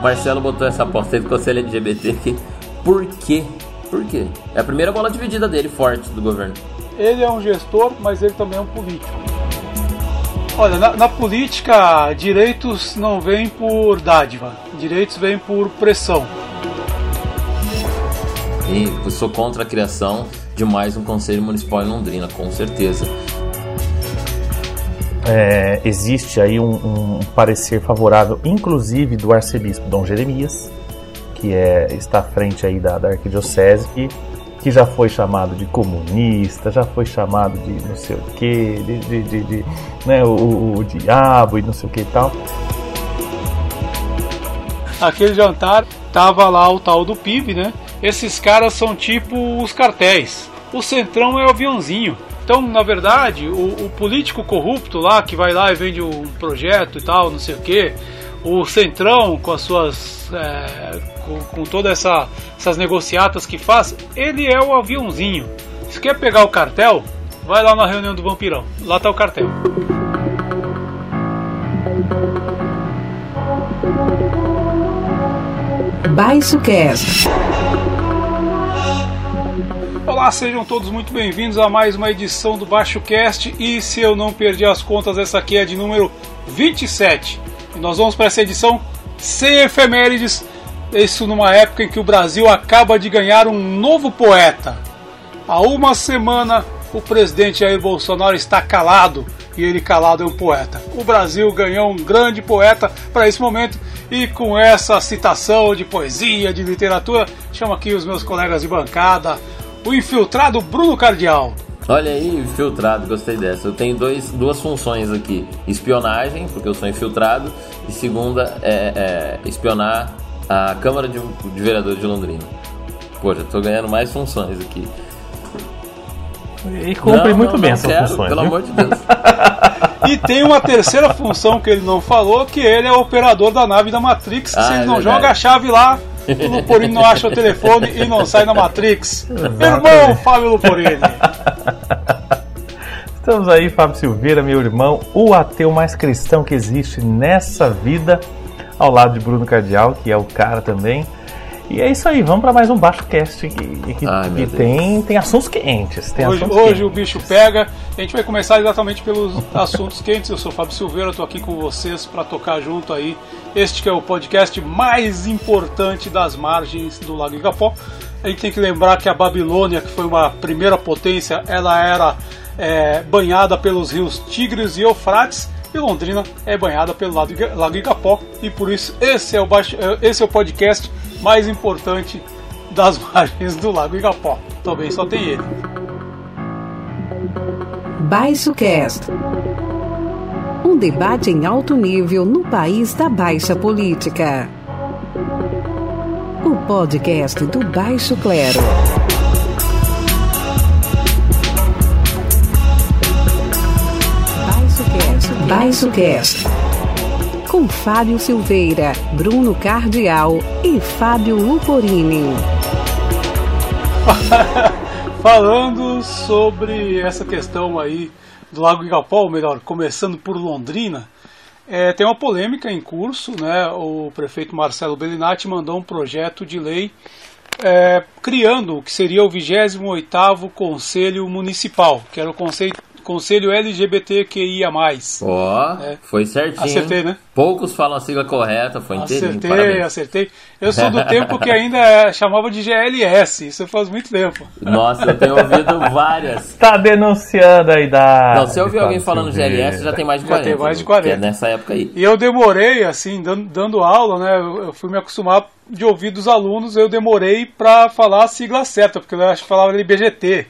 Marcelo botou essa aposta aí do Conselho LGBT aqui. Por quê? Por quê? É a primeira bola dividida dele forte do governo. Ele é um gestor, mas ele também é um político. Olha, na, na política, direitos não vêm por dádiva, direitos vêm por pressão. E sou contra a criação de mais um Conselho Municipal em Londrina, com certeza. É, existe aí um, um, parecer favorável, inclusive do arcebispo Dom Jeremias, que é, está à frente aí da, da arquidiocese, que, que já foi chamado de comunista, já foi chamado de não sei o que, de, de, de, de, né, o, o, diabo e não sei o que e tal. Aquele jantar tava lá o tal do PIB, né? Esses caras são tipo os cartéis. O centrão é o aviãozinho. Então, na verdade, o, o, político corrupto lá que vai lá e vende um projeto e tal, não sei o que, o centrão com as suas. É, com, com todas essa, essas negociatas que faz, ele é o aviãozinho. Se quer pegar o cartel, vai lá na reunião do vampirão. Lá tá o cartel. Baixo Cast. Olá, sejam todos muito bem-vindos a mais uma edição do Baixo Cast. E se eu não perdi as contas, essa aqui é de número 27. E nós vamos para essa edição sem efemérides. Isso numa época em que o Brasil acaba de ganhar um novo poeta. Há uma semana, o presidente Jair Bolsonaro está calado e ele calado é um poeta. O Brasil ganhou um grande poeta para esse momento e com essa citação de poesia, de literatura, chamo aqui os meus colegas de bancada, o infiltrado Bruno Cardial. Olha aí, infiltrado, gostei dessa. Eu tenho dois, duas funções aqui: espionagem, porque eu sou infiltrado, e segunda é, é espionar a Câmara de, de Vereadores de Londrina. Já tô ganhando mais funções aqui. E cumpre não, muito não, bem não essas quero, funções. Pelo viu? amor de Deus. E tem uma terceira função que ele não falou, que ele é o operador da nave da Matrix. Ah, se ele é não verdade. joga a chave lá, o Luporini não acha o telefone e não sai na Matrix. Irmão Fábio Luporini. Estamos aí, Fábio Silveira, meu irmão, o ateu mais cristão que existe nessa vida, ao lado de Bruno Cardial, que é o cara também. E é isso aí, vamos para mais um Baixo Cast que, que, Ai, que tem, tem assuntos quentes. Tem Hoje, assuntos hoje o quentes. bicho pega. A gente vai começar exatamente pelos assuntos quentes. Eu sou o Fábio Silveira, estou aqui com vocês para tocar junto aí. Este que é o podcast mais importante das margens do Lago Igapó. A gente tem que lembrar que a Babilônia, que foi uma primeira potência, ela era é, banhada pelos rios Tigres e Eufrates. E Londrina é banhada pelo Lago Iga- Lago Igapó. E por isso esse é o, baixo, é, esse é o podcast mais importante das margens do Lago Igapó. Também só tem ele. Baixo Cast. Um debate em alto nível no país da baixa política. O podcast do Baixo Clero. Baixo Cast. Com Fábio Silveira, Bruno Cardial e Fábio Luporini. Falando sobre essa questão aí do Lago Igapó, melhor, começando por Londrina, é, tem uma polêmica em curso, né? O prefeito Marcelo Bellinati mandou um projeto de lei é, criando o que seria o 28º Conselho Municipal, que era o Conselho, Conselho LGBTQIA+. Ó, É. foi certinho. Acertei, né? Poucos falam a sigla correta, foi inteirinho. Acertei, Parabéns. acertei. Eu sou do tempo que ainda chamava de GLS, isso faz muito tempo. Nossa, eu tenho ouvido várias. Tá denunciando a idade. Não, se eu ouvir alguém falando. GLS, já tem mais de Já 40. tem mais de viu? 40. Que é nessa época aí. E eu demorei, assim, dando, dando aula, né? Eu eu fui me acostumar de ouvir dos alunos, eu demorei pra falar a sigla certa, porque eu acho que falava LBGT.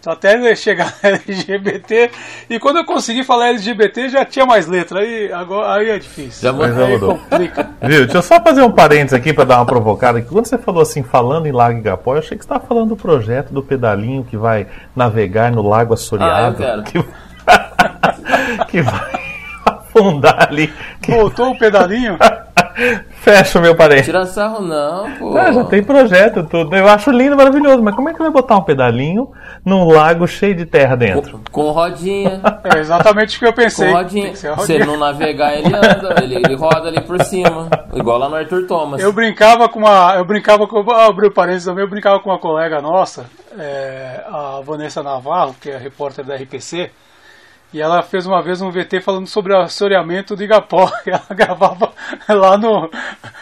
Então até chegar LGBT, e quando eu consegui falar LGBT já tinha mais letra, aí, agora, aí é difícil. Já já aí mudou. complica. Viu? Deixa eu só fazer um parênteses aqui para dar uma provocada. Que quando você falou assim, falando em Lago Igapó, eu achei que você estava falando do projeto do pedalinho que vai navegar no Lago Assoreado. Ah, que... que vai afundar ali. Que... Voltou o pedalinho? Fecha o meu parênteses. Tira sarro não, pô. Ah, já tem projeto tudo. Eu acho lindo, maravilhoso. Mas como é que vai botar um pedalinho num lago cheio de terra dentro? Com, com rodinha. É exatamente o que eu pensei. Com rodinha. Se ele não navegar, ele anda. Ele, ele roda ali por cima. igual lá no Arthur Thomas. Eu brincava com uma. Eu brincava com. Ah, abriu parênteses também, eu brincava com uma colega nossa, é, a Vanessa Navarro, que é repórter da RPC. E ela fez uma vez um VT falando sobre o assoreamento do Igapó. Ela gravava lá no.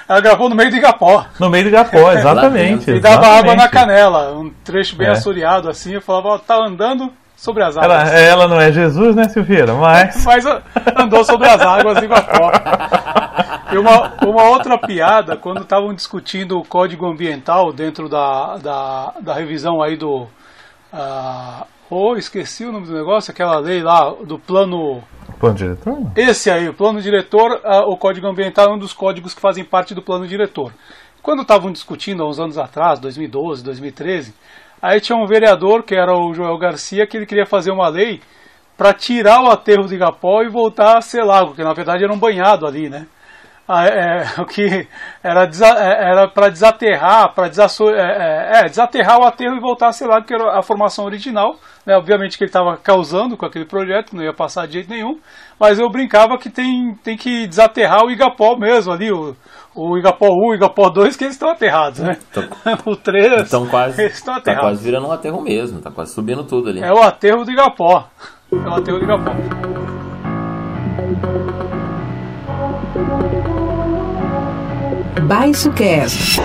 Ela gravou no meio do Igapó. No meio do Igapó, exatamente. e dava exatamente. água na canela. Um trecho bem É. assoreado assim. Eu falava, ó, tá andando sobre as águas. Ela, ela não é Jesus, né, Silveira? Mas. Mas andou sobre as águas do Iguapó. E uma, uma outra piada, quando estavam discutindo o código ambiental dentro da, da, da revisão aí do. Oh, esqueci o nome do negócio, aquela lei lá do plano. Plano diretor? Esse aí, o plano diretor, ah, o código ambiental é um dos códigos que fazem parte do plano diretor. Quando estavam discutindo há uns anos atrás, 2012, 2013, aí tinha um vereador, que era o Joel Garcia, que ele queria fazer uma lei para tirar o aterro de Igapó e voltar a ser lago, que na verdade era um banhado ali, né? Ah, é, o que era, desa- é, era para desaterrar, para é, é, é, desaterrar o aterro e voltar a ser lago, que era a formação original. Né? Obviamente que ele estava causando com aquele projeto, não ia passar de jeito nenhum. Mas eu brincava que tem, tem que desaterrar o Igapó mesmo ali, o, o Igapó 1, o Igapó 2, que eles estão aterrados, né? o 3, Então quase, eles estão tá aterrados. quase virando um aterro mesmo, tá quase subindo tudo ali. É o aterro do Igapó. É o aterro do Igapó. Baixo Cast.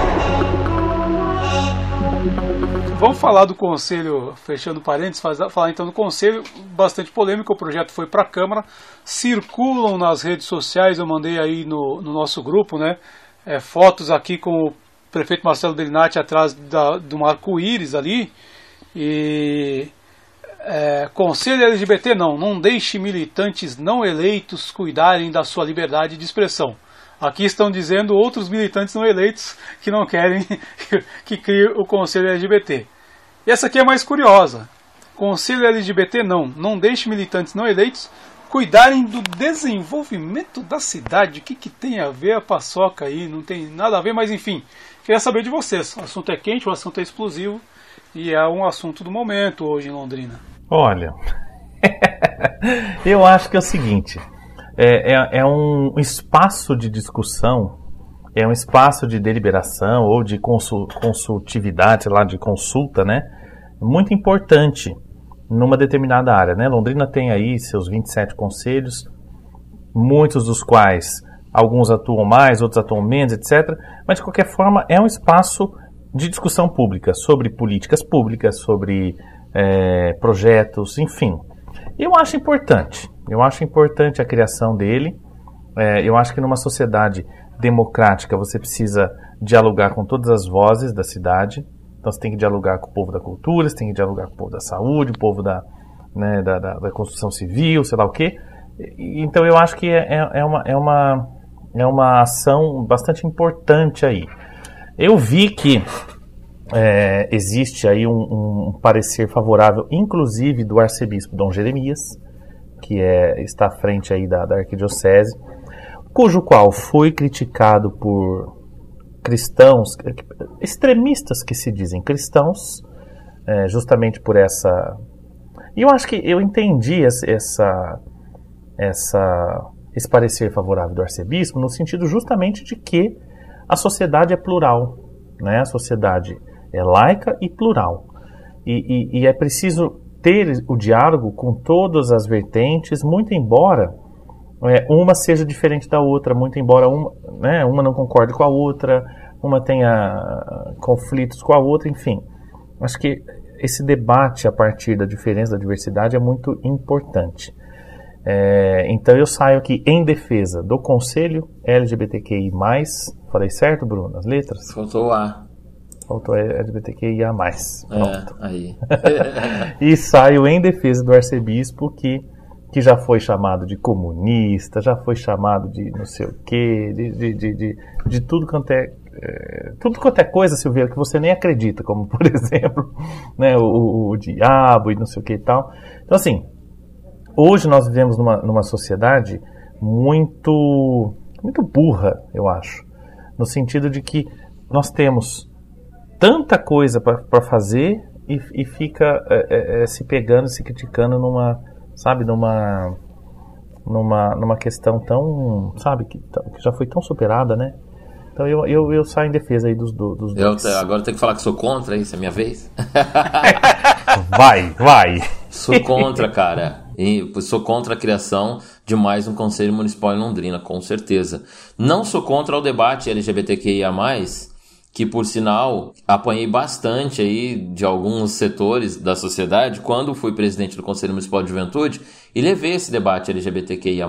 Vamos falar do conselho, fechando parênteses, falar então do conselho, bastante polêmico, o projeto foi para a Câmara, circulam nas redes sociais, eu mandei aí no, no nosso grupo, né, é, fotos aqui com o prefeito Marcelo Bellinati atrás da, do arco-íris ali, e é, conselho LGBT não, não deixe militantes não eleitos cuidarem da sua liberdade de expressão. Aqui estão dizendo outros militantes não eleitos que não querem que crie o Conselho LGBT. E essa aqui é mais curiosa. Conselho LGBT não. Não deixe militantes não eleitos cuidarem do desenvolvimento da cidade. O que, que tem a ver a paçoca aí? Não tem nada a ver, mas enfim. Queria saber de vocês. O assunto é quente, o assunto é explosivo. E é um assunto do momento hoje em Londrina. Olha, eu acho que é o seguinte: é, é- é um espaço de discussão, é um espaço de deliberação ou de consul- consultividade, sei lá, de consulta, né? Muito importante numa determinada área, né? Londrina tem aí seus 27 conselhos, muitos dos quais alguns atuam mais, outros atuam menos, etc. Mas de qualquer forma é um espaço de discussão pública sobre políticas públicas, sobre eh, projetos, enfim. Eu acho importante. Eu acho importante a criação dele. Eh, eu acho que numa sociedade democrática você precisa dialogar com todas as vozes da cidade. Então você tem que dialogar com o povo da cultura, você tem que dialogar com o povo da saúde, o povo da, né, da, da, da construção civil, sei lá o quê. Então eu acho que é, é, é uma, é, uma, é uma ação bastante importante aí. Eu vi que é, existe aí um, um parecer favorável, inclusive do arcebispo Dom Jeremias, que é, está à frente aí da, da arquidiocese, cujo qual foi criticado por cristãos, extremistas que se dizem cristãos, é, justamente por essa. E eu acho que eu entendi essa, essa, esse parecer favorável do arcebispo no sentido justamente de que a sociedade é plural, né? A sociedade é laica e plural. E, e- e é preciso ter o diálogo com todas as vertentes, muito embora é, uma seja diferente da outra, muito embora uma, né, uma não concorde com a outra, uma tenha ah, conflitos com a outra, enfim. Acho que esse debate a partir da diferença, da diversidade, é muito importante. É, então eu saio aqui em defesa do Conselho LGBTQI+, falei certo, Bruno, as letras? Faltou A. Faltou LGBTQIA+. Pronto. É, aí. E saio em defesa do arcebispo que, que já foi chamado de comunista, já foi chamado de não sei o quê, de, de, de, de, de tudo quanto é, é, tudo quanto é coisa, Silveira, que você nem acredita, como por exemplo né, o, o, o diabo e não sei o que e tal. Então assim, hoje nós vivemos numa, numa sociedade muito, muito burra, eu acho. No sentido de que nós temos tanta coisa para fazer e, e fica é, é, é, se pegando, se criticando numa, sabe, numa, numa, numa questão tão, sabe, que, que já foi tão superada, né? Então eu, eu, eu saio em defesa aí dos, dos eu, dois. agora eu tenho que falar que sou contra, isso é minha vez? vai, vai. Sou contra, cara. E sou contra a criação de mais um Conselho Municipal em Londrina, com certeza. Não sou contra o debate LGBTQIA+, que por sinal apanhei bastante aí de alguns setores da sociedade quando fui presidente do Conselho Municipal de Juventude e levei esse debate LGBTQIA+,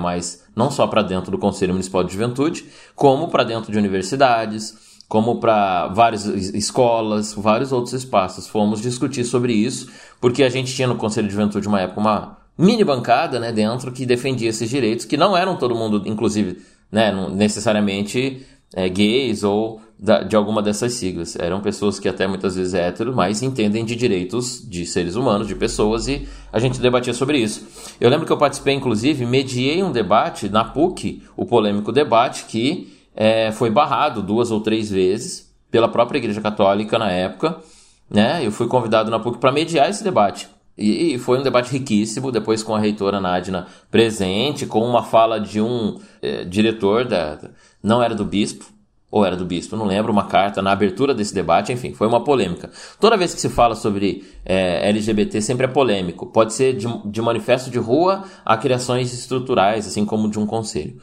não só para dentro do Conselho Municipal de Juventude, como para dentro de universidades, como para várias escolas, vários outros espaços. Fomos discutir sobre isso, porque a gente tinha no Conselho de Juventude uma época uma mini bancada, né, dentro que defendia esses direitos, que não eram todo mundo, inclusive, né, necessariamente é, gays ou de alguma dessas siglas. Eram pessoas que até muitas vezes é hétero, mas entendem de direitos de seres humanos, de pessoas, e a gente debatia sobre isso. Eu lembro que eu participei, inclusive, mediei um debate na PUC, o polêmico debate, que é, foi barrado duas ou três vezes pela própria Igreja Católica na época. Né? Eu fui convidado na PUC para mediar esse debate. E, foi um debate riquíssimo, depois com a reitora Nadina presente, com uma fala de um é, diretor, da, não era do bispo, ou era do bispo, não lembro, uma carta na abertura desse debate, enfim, foi uma polêmica. Toda vez que se fala sobre é, LGBT, sempre é polêmico. Pode ser de, de manifesto de rua a criações estruturais, assim como de um conselho.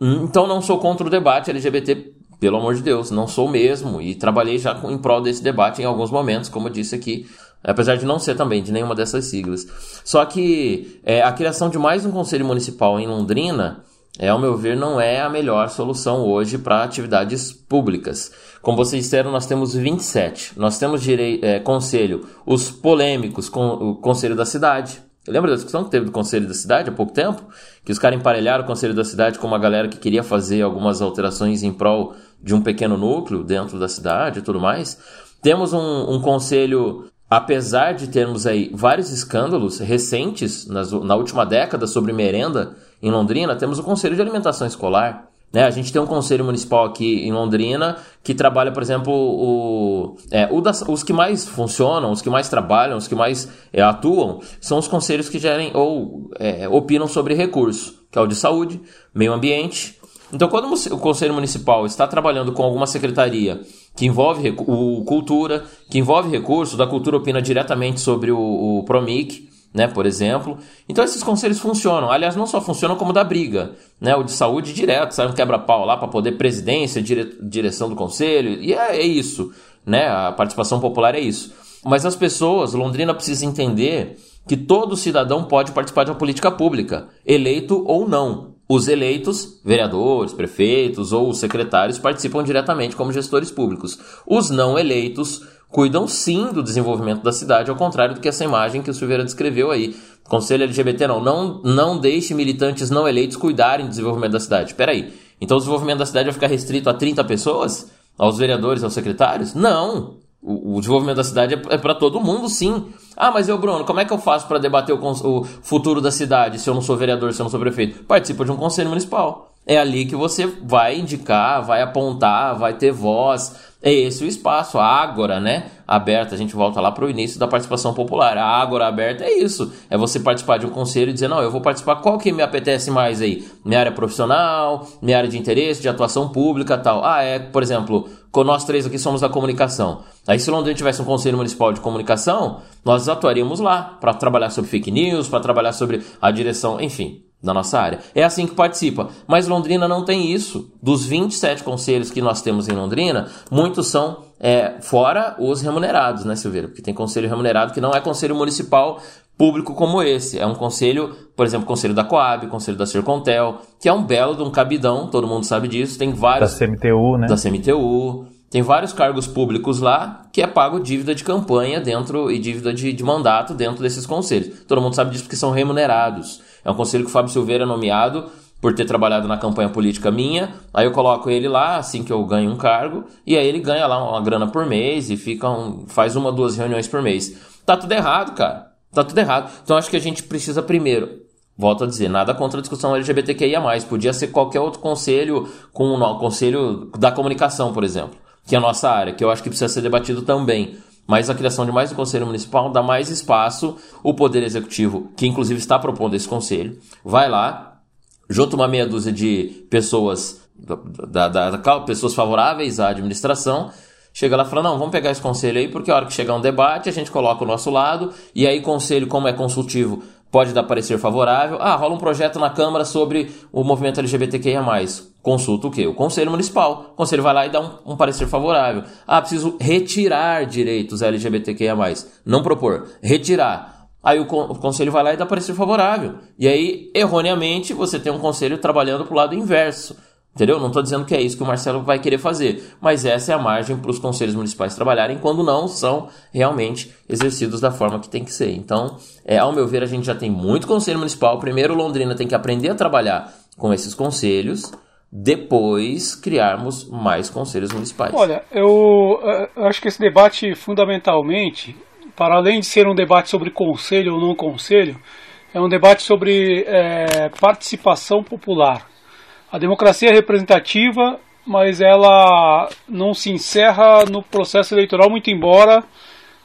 Hum, então não sou contra o debate LGBT, pelo amor de Deus, não sou mesmo, e trabalhei já em prol desse debate em alguns momentos, como eu disse aqui, apesar de não ser também de nenhuma dessas siglas. Só que é, a criação de mais um conselho municipal em Londrina é, ao meu ver, não é a melhor solução hoje para atividades públicas. Como vocês disseram, nós temos 27. Nós temos é, conselho, os polêmicos, com, o conselho da cidade. Lembra da discussão que teve do conselho da cidade há pouco tempo? Que os caras emparelharam o conselho da cidade com uma galera que queria fazer algumas alterações em prol de um pequeno núcleo dentro da cidade e tudo mais. Temos um, um conselho apesar de termos aí vários escândalos recentes nas, na última década sobre merenda em Londrina, temos o Conselho de Alimentação Escolar. Né? A gente tem um conselho municipal aqui em Londrina que trabalha, por exemplo, o, é, o das, os que mais funcionam, os que mais trabalham, os que mais é, atuam, são os conselhos que gerem ou é, opinam sobre recursos, que é o de saúde, meio ambiente. Então, quando o conselho municipal está trabalhando com alguma secretaria que envolve o cultura, que envolve recursos, da cultura opina diretamente sobre o, o Promic, né, por exemplo. Então esses conselhos funcionam. Aliás, não só funcionam como da briga, né, o de saúde direto, sai um quebra-pau lá para poder presidência, dire, direção do conselho, e é, é, isso, né? A participação popular é isso. Mas as pessoas, Londrina precisa entender que todo cidadão pode participar de uma política pública, eleito ou não. Os eleitos, vereadores, prefeitos ou secretários, participam diretamente como gestores públicos. Os não eleitos cuidam sim do desenvolvimento da cidade, ao contrário do que essa imagem que o Silveira descreveu aí. Conselho LGBT não, não, não deixe militantes não eleitos cuidarem do desenvolvimento da cidade. Espera aí. Então o desenvolvimento da cidade vai ficar restrito a 30 pessoas? Aos vereadores, aos secretários? Não. O, o desenvolvimento da cidade é, é para todo mundo, sim. Ah, mas eu, Bruno, como é que eu faço para debater o, o, futuro da cidade se eu não sou vereador, se eu não sou prefeito? Participa de um conselho municipal. É ali que você vai indicar, vai apontar, vai ter voz. É esse o espaço, a ágora, né? Aberta. A gente volta lá para o início da participação popular. A ágora aberta é isso. É você participar de um conselho e dizer, não, eu vou participar, qual que me apetece mais aí? Minha área profissional, minha área de interesse, de atuação pública tal. Ah, é, por exemplo, nós três aqui somos da comunicação. Aí se Londrina tivesse um conselho municipal de comunicação, nós atuaríamos lá para trabalhar sobre fake news, para trabalhar sobre a direção, enfim da nossa área. É assim que participa. Mas Londrina não tem isso. Dos 27 conselhos que nós temos em Londrina, muitos são é, fora os remunerados, né, Silveira? Porque tem conselho remunerado que não é conselho municipal público como esse. É um conselho, por exemplo, conselho da Coab, conselho da Sercontel, que é um belo de um cabidão, todo mundo sabe disso. Tem vários. Da CMTU, né? Da CMTU. Tem vários cargos públicos lá que é pago dívida de campanha dentro e dívida de, de mandato dentro desses conselhos. Todo mundo sabe disso porque são remunerados. É um conselho que o Fábio Silveira é nomeado por ter trabalhado na campanha política minha. Aí eu coloco ele lá, assim que eu ganho um cargo, e aí ele ganha lá uma grana por mês e fica um, faz uma, duas reuniões por mês. Tá tudo errado, cara. Tá tudo errado. Então acho que a gente precisa primeiro Volto a dizer, nada contra a discussão LGBTQIA+. Podia ser qualquer outro conselho, com o conselho da comunicação, por exemplo, que é a nossa área, que eu acho que precisa ser debatido também. Mas a criação de mais um conselho municipal dá mais espaço. O Poder Executivo, que inclusive está propondo esse conselho, vai lá, junta uma meia dúzia de pessoas da, da, da, pessoas favoráveis à administração, chega lá e fala, não, vamos pegar esse conselho aí, porque a hora que chegar um debate, a gente coloca o nosso lado, e aí conselho, como é consultivo, pode dar parecer favorável. Ah, rola um projeto na Câmara sobre o movimento LGBTQIA+. Consulta o quê? O Conselho Municipal. O Conselho vai lá e dá um, um parecer favorável. Ah, preciso retirar direitos LGBTQIA+. Não propor, retirar. Aí o, o Conselho vai lá e dá parecer favorável. E aí, erroneamente, você tem um Conselho trabalhando para o lado inverso. Entendeu? Não estou dizendo que é isso que o Marcelo vai querer fazer, mas essa é a margem para os conselhos municipais trabalharem quando não são realmente exercidos da forma que tem que ser. Então, é, ao meu ver, a gente já tem muito conselho municipal. Primeiro, Londrina tem que aprender a trabalhar com esses conselhos, depois criarmos mais conselhos municipais. Olha, eu, eu acho que esse debate, fundamentalmente, para além de ser um debate sobre conselho ou não conselho, é um debate sobre é, participação popular a democracia é representativa, mas ela não se encerra no processo eleitoral, muito embora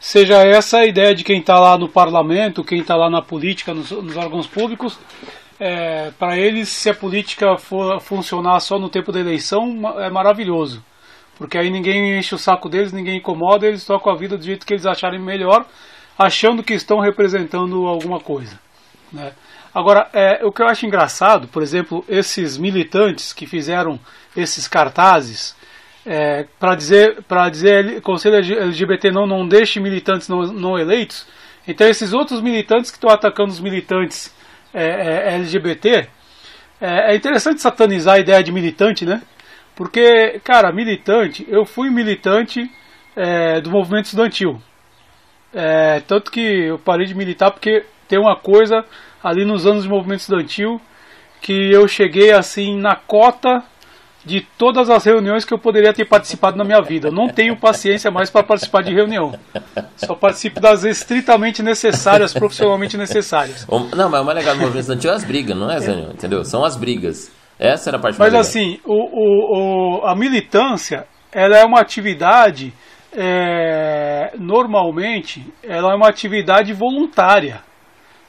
seja essa a ideia de quem está lá no parlamento, quem está lá na política, nos, nos órgãos públicos. É, Para eles, se a política for funcionar só no tempo da eleição, é maravilhoso. Porque aí ninguém enche o saco deles, ninguém incomoda, eles tocam a vida do jeito que eles acharem melhor, achando que estão representando alguma coisa. Né? Agora, é, o que eu acho engraçado, por exemplo, esses militantes que fizeram esses cartazes é, para dizer para dizer Conselho LGBT não não deixe militantes não, não eleitos. Então esses outros militantes que estão atacando os militantes é, é LGBT é, é, interessante satanizar a ideia de militante, né? Porque cara, militante, eu fui militante é, do movimento estudantil, tanto que eu parei de militar porque tem uma coisa ali nos anos de movimento estudantil, que eu cheguei assim na cota de todas as reuniões que eu poderia ter participado na minha vida. Eu não tenho paciência mais para participar de reunião. Só participo das estritamente necessárias, profissionalmente necessárias. Não, mas o mais legal do movimento estudantil é as brigas, não é, Zé? Entendeu? São as brigas. Essa era a parte Mas mais assim, o, o, o, a militância, ela é uma atividade, é, normalmente, ela é uma atividade voluntária.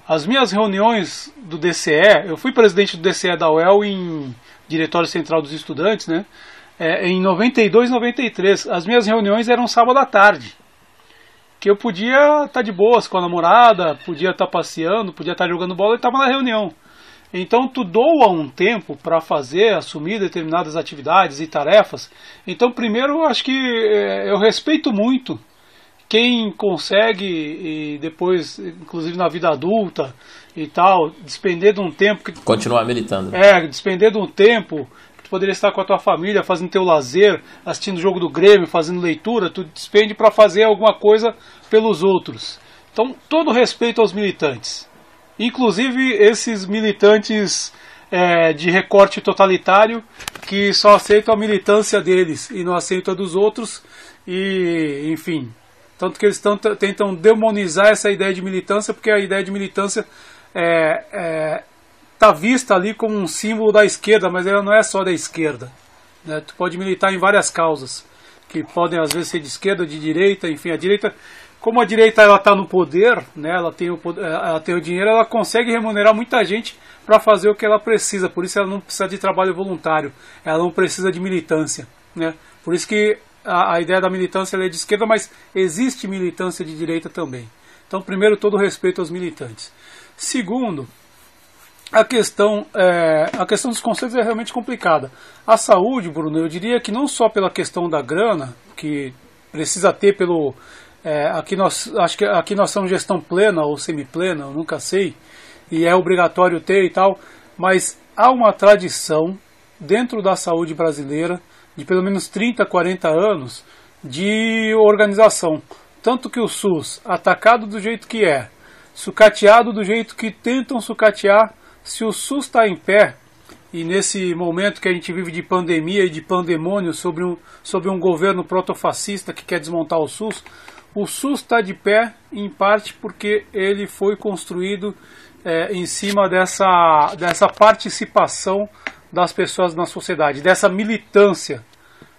As minhas reuniões do DCE, eu fui presidente do DCE da UEL em Diretório Central dos Estudantes, né? É, em 92, 93. As minhas reuniões eram sábado à tarde. Que eu podia estar tá de boas com a namorada, podia estar tá passeando, podia estar tá jogando bola e estava na reunião. Então tu doa um tempo para fazer, assumir determinadas atividades e tarefas. Então primeiro eu acho que é, eu respeito muito quem consegue e depois, inclusive na vida adulta e tal, despender de um tempo que continuar militando. É, despender de um tempo que tu poderia estar com a tua família, fazendo teu lazer, assistindo o jogo do Grêmio, fazendo leitura, tu despende para fazer alguma coisa pelos outros. Então, todo respeito aos militantes. Inclusive esses militantes é, de recorte totalitário que só aceitam a militância deles e não aceitam a dos outros e, enfim, tanto que eles tentam demonizar essa ideia de militância, porque a ideia de militância é, é, tá vista ali como um símbolo da esquerda, mas ela não é só da esquerda. Né? Tu pode militar em várias causas, que podem às vezes ser de esquerda, de direita, enfim, a direita. Como a direita ela está no poder, né, ela, tem o, ela tem o dinheiro, ela consegue remunerar muita gente para fazer o que ela precisa. Por isso ela não precisa de trabalho voluntário, ela não precisa de militância. Né? Por isso que a, a ideia da militância é de esquerda, mas existe militância de direita também. Então, primeiro, todo respeito aos militantes. Segundo, a questão, é, a questão dos conceitos é realmente complicada. A saúde, Bruno, eu diria que não só pela questão da grana, que precisa ter pelo. É, aqui nós acho que aqui nós somos gestão plena ou semiplena, eu nunca sei, e é obrigatório ter e tal, mas há uma tradição dentro da saúde brasileira de pelo menos 30, 40 anos de organização. Tanto que o SUS, atacado do jeito que é, sucateado do jeito que tentam sucatear, se o SUS está em pé, e nesse momento que a gente vive de pandemia e de pandemônio sobre um, sobre um governo protofascista que quer desmontar o SUS, o SUS está de pé em parte porque ele foi construído é, em cima dessa, dessa participação das pessoas na sociedade, dessa militância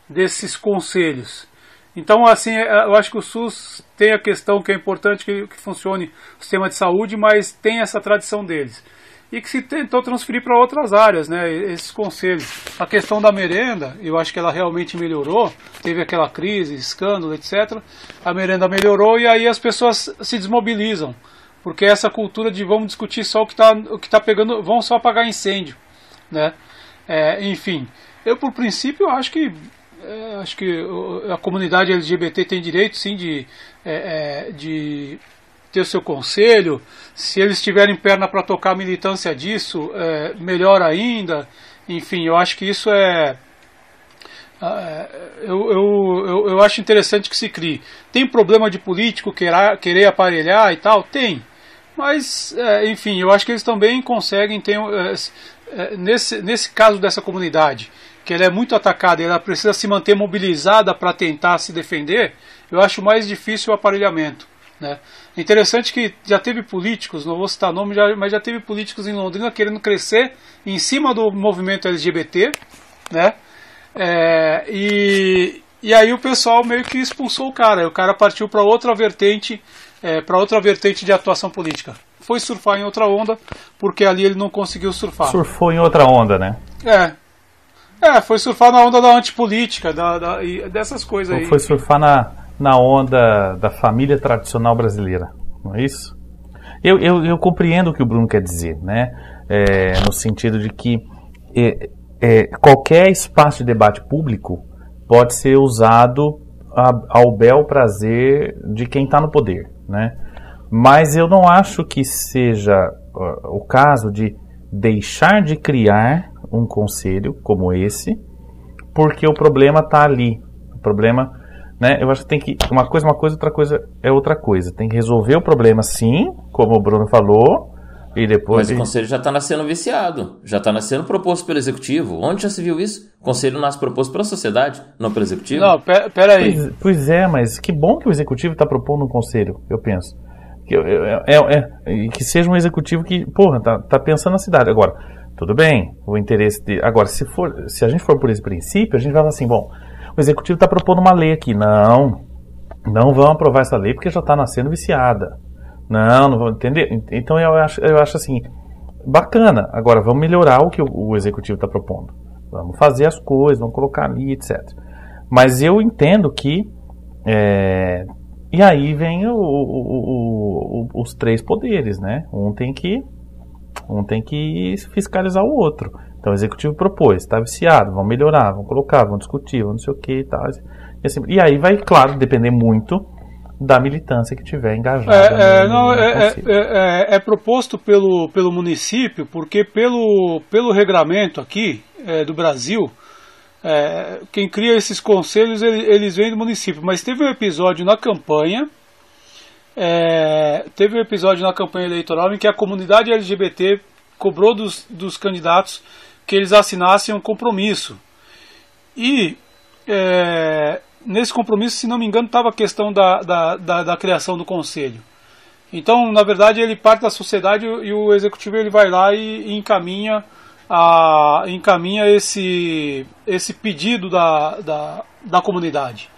desses conselhos. Então, assim, é, eu acho que o SUS tem a questão que é importante que, que funcione o sistema de saúde, mas tem essa tradição deles. e que se tentou transferir para outras áreas, né, esses conselhos. A questão da merenda, eu acho que ela realmente melhorou, teve aquela crise, escândalo, etc. A merenda melhorou e aí as pessoas se desmobilizam, porque essa cultura de vamos discutir só o que está tá pegando, vão só apagar incêndio, né? É, enfim, eu por princípio acho que é, acho que a comunidade LGBT tem direito sim de, é, é, de ter o seu conselho. Se eles tiverem perna para tocar a militância disso, é, melhor ainda. Enfim, eu acho que isso é. é eu, eu, eu, eu, acho interessante que se crie. Tem problema de político querer, querer aparelhar e tal? Tem. Mas, enfim, eu acho que eles também conseguem ter. É, nesse, nesse caso dessa comunidade, que ela é muito atacada e ela precisa se manter mobilizada para tentar se defender, eu acho mais difícil o aparelhamento. Né? Interessante que já teve políticos, não vou citar nome, já, mas já teve políticos em Londrina querendo crescer em cima do movimento LGBT, né? É, e, e aí o pessoal meio que expulsou o cara. O cara partiu para outra vertente, é, para outra vertente de atuação política. Foi surfar em outra onda, porque ali ele não conseguiu surfar. Surfou em outra onda, né? É. É, foi surfar na onda da antipolítica, da, da, e dessas coisas aí. Foi surfar na, na onda da família tradicional brasileira, não é isso? Eu, eu, eu compreendo o que o Bruno quer dizer, né? É, no sentido de que é, é, qualquer espaço de debate público pode ser usado a, ao bel prazer de quem está no poder, né? Mas eu não acho que seja uh, o caso de deixar de criar um conselho como esse, porque o problema está ali. O problema né? Eu acho que tem que uma coisa é uma coisa, outra coisa é outra coisa. Tem que resolver o problema sim, como o Bruno falou, e depois. Mas o conselho já está nascendo viciado, já está nascendo proposto pelo executivo. Onde já se viu isso? O conselho nasce proposto pela sociedade, não pelo executivo. Não, pera, aí. Pois, pois, é, mas que bom que o executivo está propondo um conselho, eu penso. Que, é, é, que seja um executivo que, porra, tá, tá pensando na cidade. Agora, tudo bem, o interesse de. Agora, se, for, se a gente for por esse princípio, a gente vai falar assim, bom, o executivo está propondo uma lei aqui. Não, não vão aprovar essa lei porque já está nascendo viciada. Não, não vão entender. Então eu acho, eu acho assim, bacana. Agora vamos melhorar o que o, o executivo está propondo. Vamos fazer as coisas, vamos colocar ali, etc. Mas eu entendo que. É, e aí vem o, o, os três poderes, né? Um tem que um tem que fiscalizar o outro. Então o executivo propôs, está viciado, vão melhorar, vão colocar, vão discutir, vão não sei o que e tal. E, assim, e aí vai, claro, depender muito da militância que tiver engajada. É, é, não, é, é, é, é, proposto pelo, pelo município, porque pelo, pelo regramento aqui é, do Brasil, é, quem cria esses conselhos eles vêm do município. Mas teve um episódio na campanha, teve um episódio na campanha eleitoral em que a comunidade LGBT cobrou dos, dos candidatos que eles assinassem um compromisso. E é, nesse compromisso, se não me engano, estava a questão da, da, da, da, criação do conselho. Então, na verdade, ele parte da sociedade e o executivo ele vai lá e, e encaminha, a, encaminha esse, esse pedido da, da, da comunidade.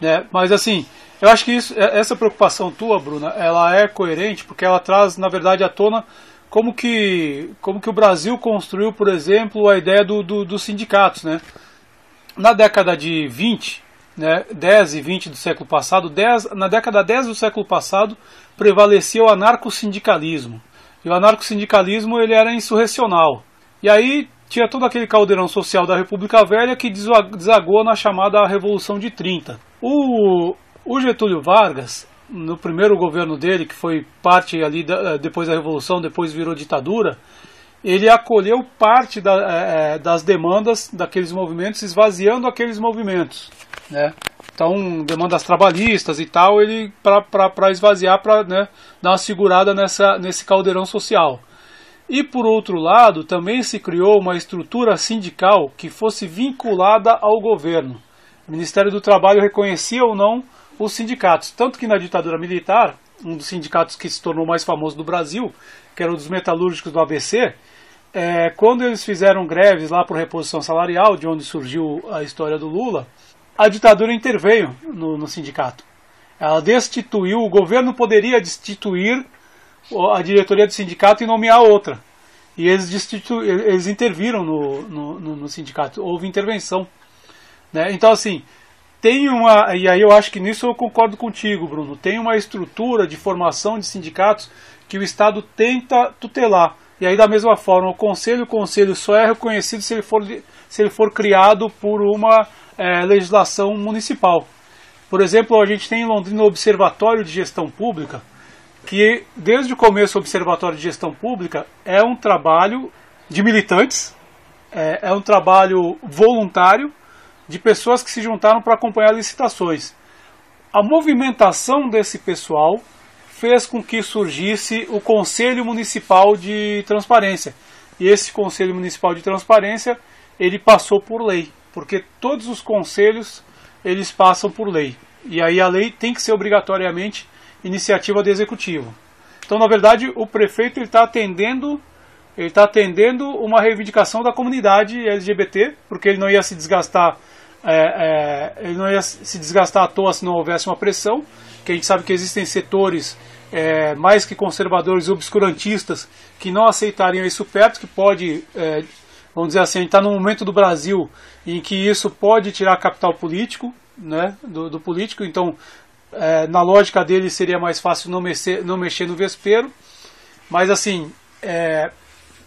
Né? Mas assim, eu acho que isso, essa preocupação tua, Bruna, ela é coerente porque ela traz, na verdade, à tona como que, como que o Brasil construiu, por exemplo, a ideia do, do, dos sindicatos. Né? Na década de 20, né, 10 e 20 do século passado, 10, na década 10 do século passado, prevalecia o anarcossindicalismo. E o anarcossindicalismo ele era insurrecional. E aí tinha todo aquele caldeirão social da República Velha que desagou na chamada Revolução de 30. O, o Getúlio Vargas, no primeiro governo dele, que foi parte ali da, eh, depois da Revolução, depois virou ditadura, ele acolheu parte da, é, das demandas daqueles movimentos, esvaziando aqueles movimentos. Né? Então, demandas trabalhistas e tal, ele para esvaziar, para né, dar uma segurada nessa, nesse caldeirão social. E por outro lado, também se criou uma estrutura sindical que fosse vinculada ao governo. O Ministério do Trabalho reconhecia ou não os sindicatos. Tanto que na ditadura militar, um dos sindicatos que se tornou mais famoso do Brasil, que era o dos metalúrgicos do ABC, é, quando eles fizeram greves lá por reposição salarial, de onde surgiu a história do Lula, a ditadura interveio no, no sindicato. Ela destituiu, o governo poderia destituir a diretoria do sindicato e nomear outra. e eles, destitu... eles interviram no, no, no, no sindicato, houve intervenção. Né? Então, assim, tem uma. E aí eu acho que nisso eu concordo contigo, Bruno. Tem uma estrutura de formação de sindicatos que o Estado tenta tutelar. E aí, da mesma forma, o conselho, o conselho só é reconhecido se ele for, se ele for criado por uma é, legislação municipal. Por exemplo, a gente tem em Londrina o Observatório de Gestão Pública, que desde o começo o Observatório de Gestão Pública é um trabalho de militantes, é, é um trabalho voluntário de pessoas que se juntaram para acompanhar licitações. A movimentação desse pessoal fez com que surgisse o Conselho Municipal de Transparência. E esse Conselho Municipal de Transparência, ele passou por lei, porque todos os conselhos eles passam por lei. E aí a lei tem que ser obrigatoriamente iniciativa do executivo. Então, na verdade, o prefeito está atendendo ele está atendendo uma reivindicação da comunidade LGBT, porque ele não ia se desgastar, é, é, ele não ia se desgastar à toa se não houvesse uma pressão, que a gente sabe que existem setores é, mais que conservadores obscurantistas que não aceitariam isso perto, que pode, é, vamos dizer assim, a gente está num momento do Brasil em que isso pode tirar capital político né, do, do político, então é, na lógica dele seria mais fácil não mexer, não mexer no vespeiro, mas assim, é,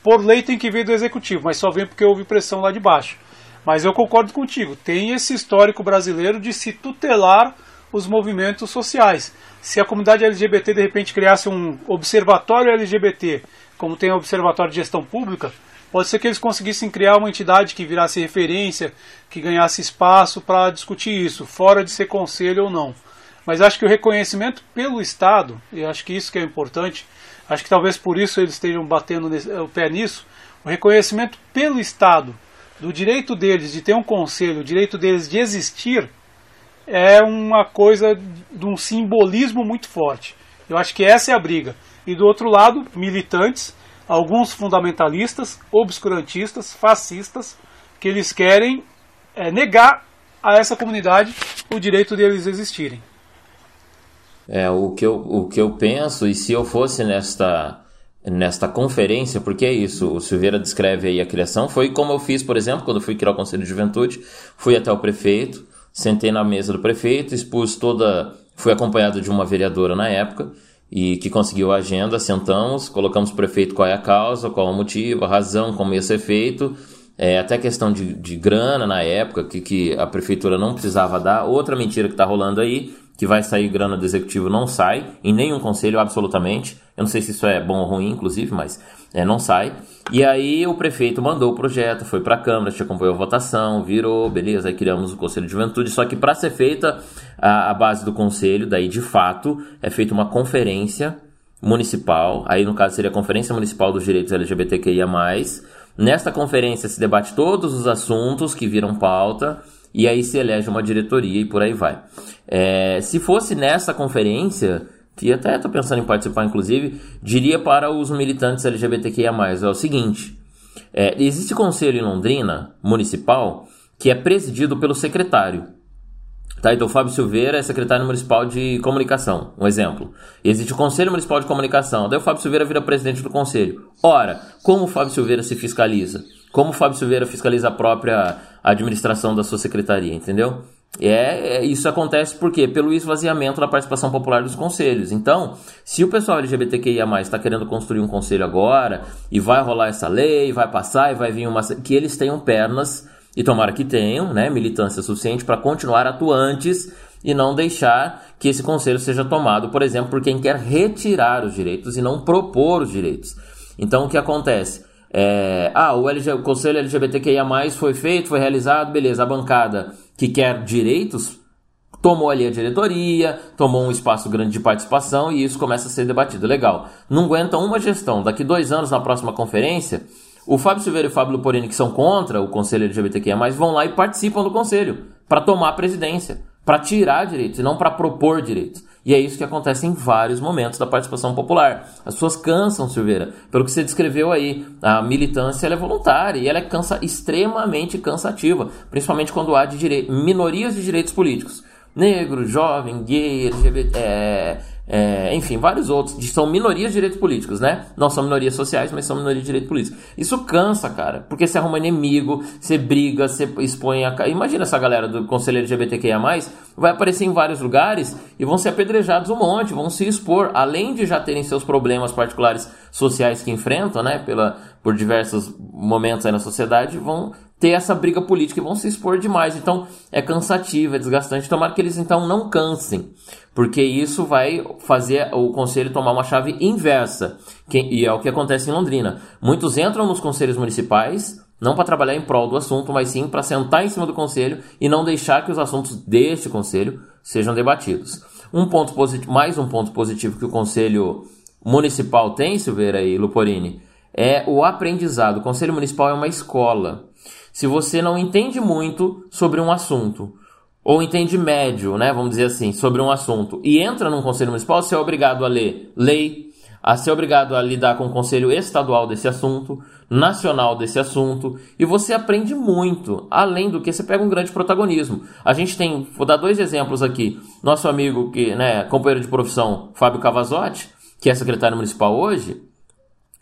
por lei tem que vir do executivo, mas só vem porque houve pressão lá de baixo. Mas eu concordo contigo, tem esse histórico brasileiro de se tutelar os movimentos sociais. Se a comunidade LGBT de repente criasse um observatório LGBT, como tem o Observatório de Gestão Pública, pode ser que eles conseguissem criar uma entidade que virasse referência, que ganhasse espaço para discutir isso, fora de ser conselho ou não. Mas acho que o reconhecimento pelo Estado, e acho que isso que é importante, acho que talvez por isso eles estejam batendo o pé nisso, o reconhecimento pelo Estado do direito deles de ter um conselho, o direito deles de existir, é uma coisa de um simbolismo muito forte. Eu acho que essa é a briga. E do outro lado, militantes, alguns fundamentalistas, obscurantistas, fascistas, que eles querem é, negar a essa comunidade o direito deles existirem. É, o que eu, o que eu penso, e se eu fosse nesta, nesta conferência, porque é isso, o Silveira descreve aí a criação, foi como eu fiz, por exemplo, quando fui criar o Conselho de Juventude, fui até o prefeito, sentei na mesa do prefeito, expus toda. Fui acompanhado de uma vereadora na época e que conseguiu a agenda, sentamos, colocamos o prefeito qual é a causa, qual é o motivo, a razão, como ia ser feito, é, até questão de, de grana na época, que, que a prefeitura não precisava dar. Outra mentira que está rolando aí, que vai sair grana do executivo, não sai, em nenhum conselho, absolutamente. Eu não sei se isso é bom ou ruim, inclusive, mas é, não sai. E aí o prefeito mandou o projeto, foi para a Câmara, gente acompanhou a votação, virou, beleza, aí criamos o Conselho de Juventude. Só que para ser feita a, a, base do conselho, daí de fato é feita uma conferência municipal, aí no caso seria a Conferência Municipal dos Direitos LGBTQIA+. Nesta conferência se debate todos os assuntos que viram pauta e aí se elege uma diretoria e por aí vai. É, se fosse nessa conferência, que até estou pensando em participar, inclusive, diria para os militantes LGBTQIA+, é o seguinte, é, existe conselho em Londrina, municipal, que é presidido pelo secretário. Tá, então, Fábio Silveira é secretário municipal de comunicação, um exemplo. Existe o Conselho Municipal de Comunicação, daí o Fábio Silveira vira presidente do conselho. Ora, como o Fábio Silveira se fiscaliza? Como o Fábio Silveira fiscaliza a própria administração da sua secretaria, entendeu? É, é, isso acontece por quê? Pelo esvaziamento da participação popular dos conselhos. Então, se o pessoal LGBTQIA está querendo construir um conselho agora e vai rolar essa lei, vai passar e vai vir uma. que eles tenham pernas, e tomara que tenham, né, militância suficiente para continuar atuantes e não deixar que esse conselho seja tomado, por exemplo, por quem quer retirar os direitos e não propor os direitos. Então, o que acontece? É, ah, o, LG, o Conselho LGBTQIA+, foi feito, foi realizado, beleza, a bancada que quer direitos tomou ali a diretoria, tomou um espaço grande de participação e isso começa a ser debatido. Legal. Não aguenta uma gestão. Daqui dois anos, na próxima conferência, o Fábio Silveira e o Fábio Luporini, que são contra o Conselho LGBTQIA+, vão lá e participam do Conselho para tomar a presidência, para tirar direitos e não para propor direitos. E é isso que acontece em vários momentos da participação popular. As pessoas cansam, Silveira. Pelo que você descreveu aí, a militância é voluntária e ela é cansa extremamente cansativa, principalmente quando há de minorias de direitos políticos. negro, jovem, gay, LGBT, é, é, enfim, vários outros, são minorias de direitos políticos, né? Não são minorias sociais, mas são minorias de direitos políticos. Isso cansa, cara, porque você arruma inimigo, você briga, você expõe a. Imagina essa galera do Conselho LGBTQIA, vai aparecer em vários lugares e vão ser apedrejados um monte, vão se expor, além de já terem seus problemas particulares sociais que enfrentam, né, pela, por diversos momentos aí na sociedade, vão ter essa briga política e vão se expor demais. Então é cansativo, é desgastante. Tomara que eles então não cansem, porque isso vai fazer o conselho tomar uma chave inversa, que, e é o que acontece em Londrina. Muitos entram nos conselhos municipais não para trabalhar em prol do assunto, mas sim para sentar em cima do conselho e não deixar que os assuntos deste conselho sejam debatidos. Um ponto positivo, mais um ponto positivo que o conselho municipal tem, Silveira e Luporini, é o aprendizado. O conselho municipal é uma escola. Se você não entende muito sobre um assunto, ou entende médio, né, vamos dizer assim, sobre um assunto, e entra num conselho municipal, você é obrigado a ler lei, a ser obrigado a lidar com o conselho estadual desse assunto, nacional desse assunto, e você aprende muito, além do que você pega um grande protagonismo. A gente tem, vou dar dois exemplos aqui. Nosso amigo, que, né, companheiro de profissão, Fábio Cavazotti, que é secretário municipal hoje,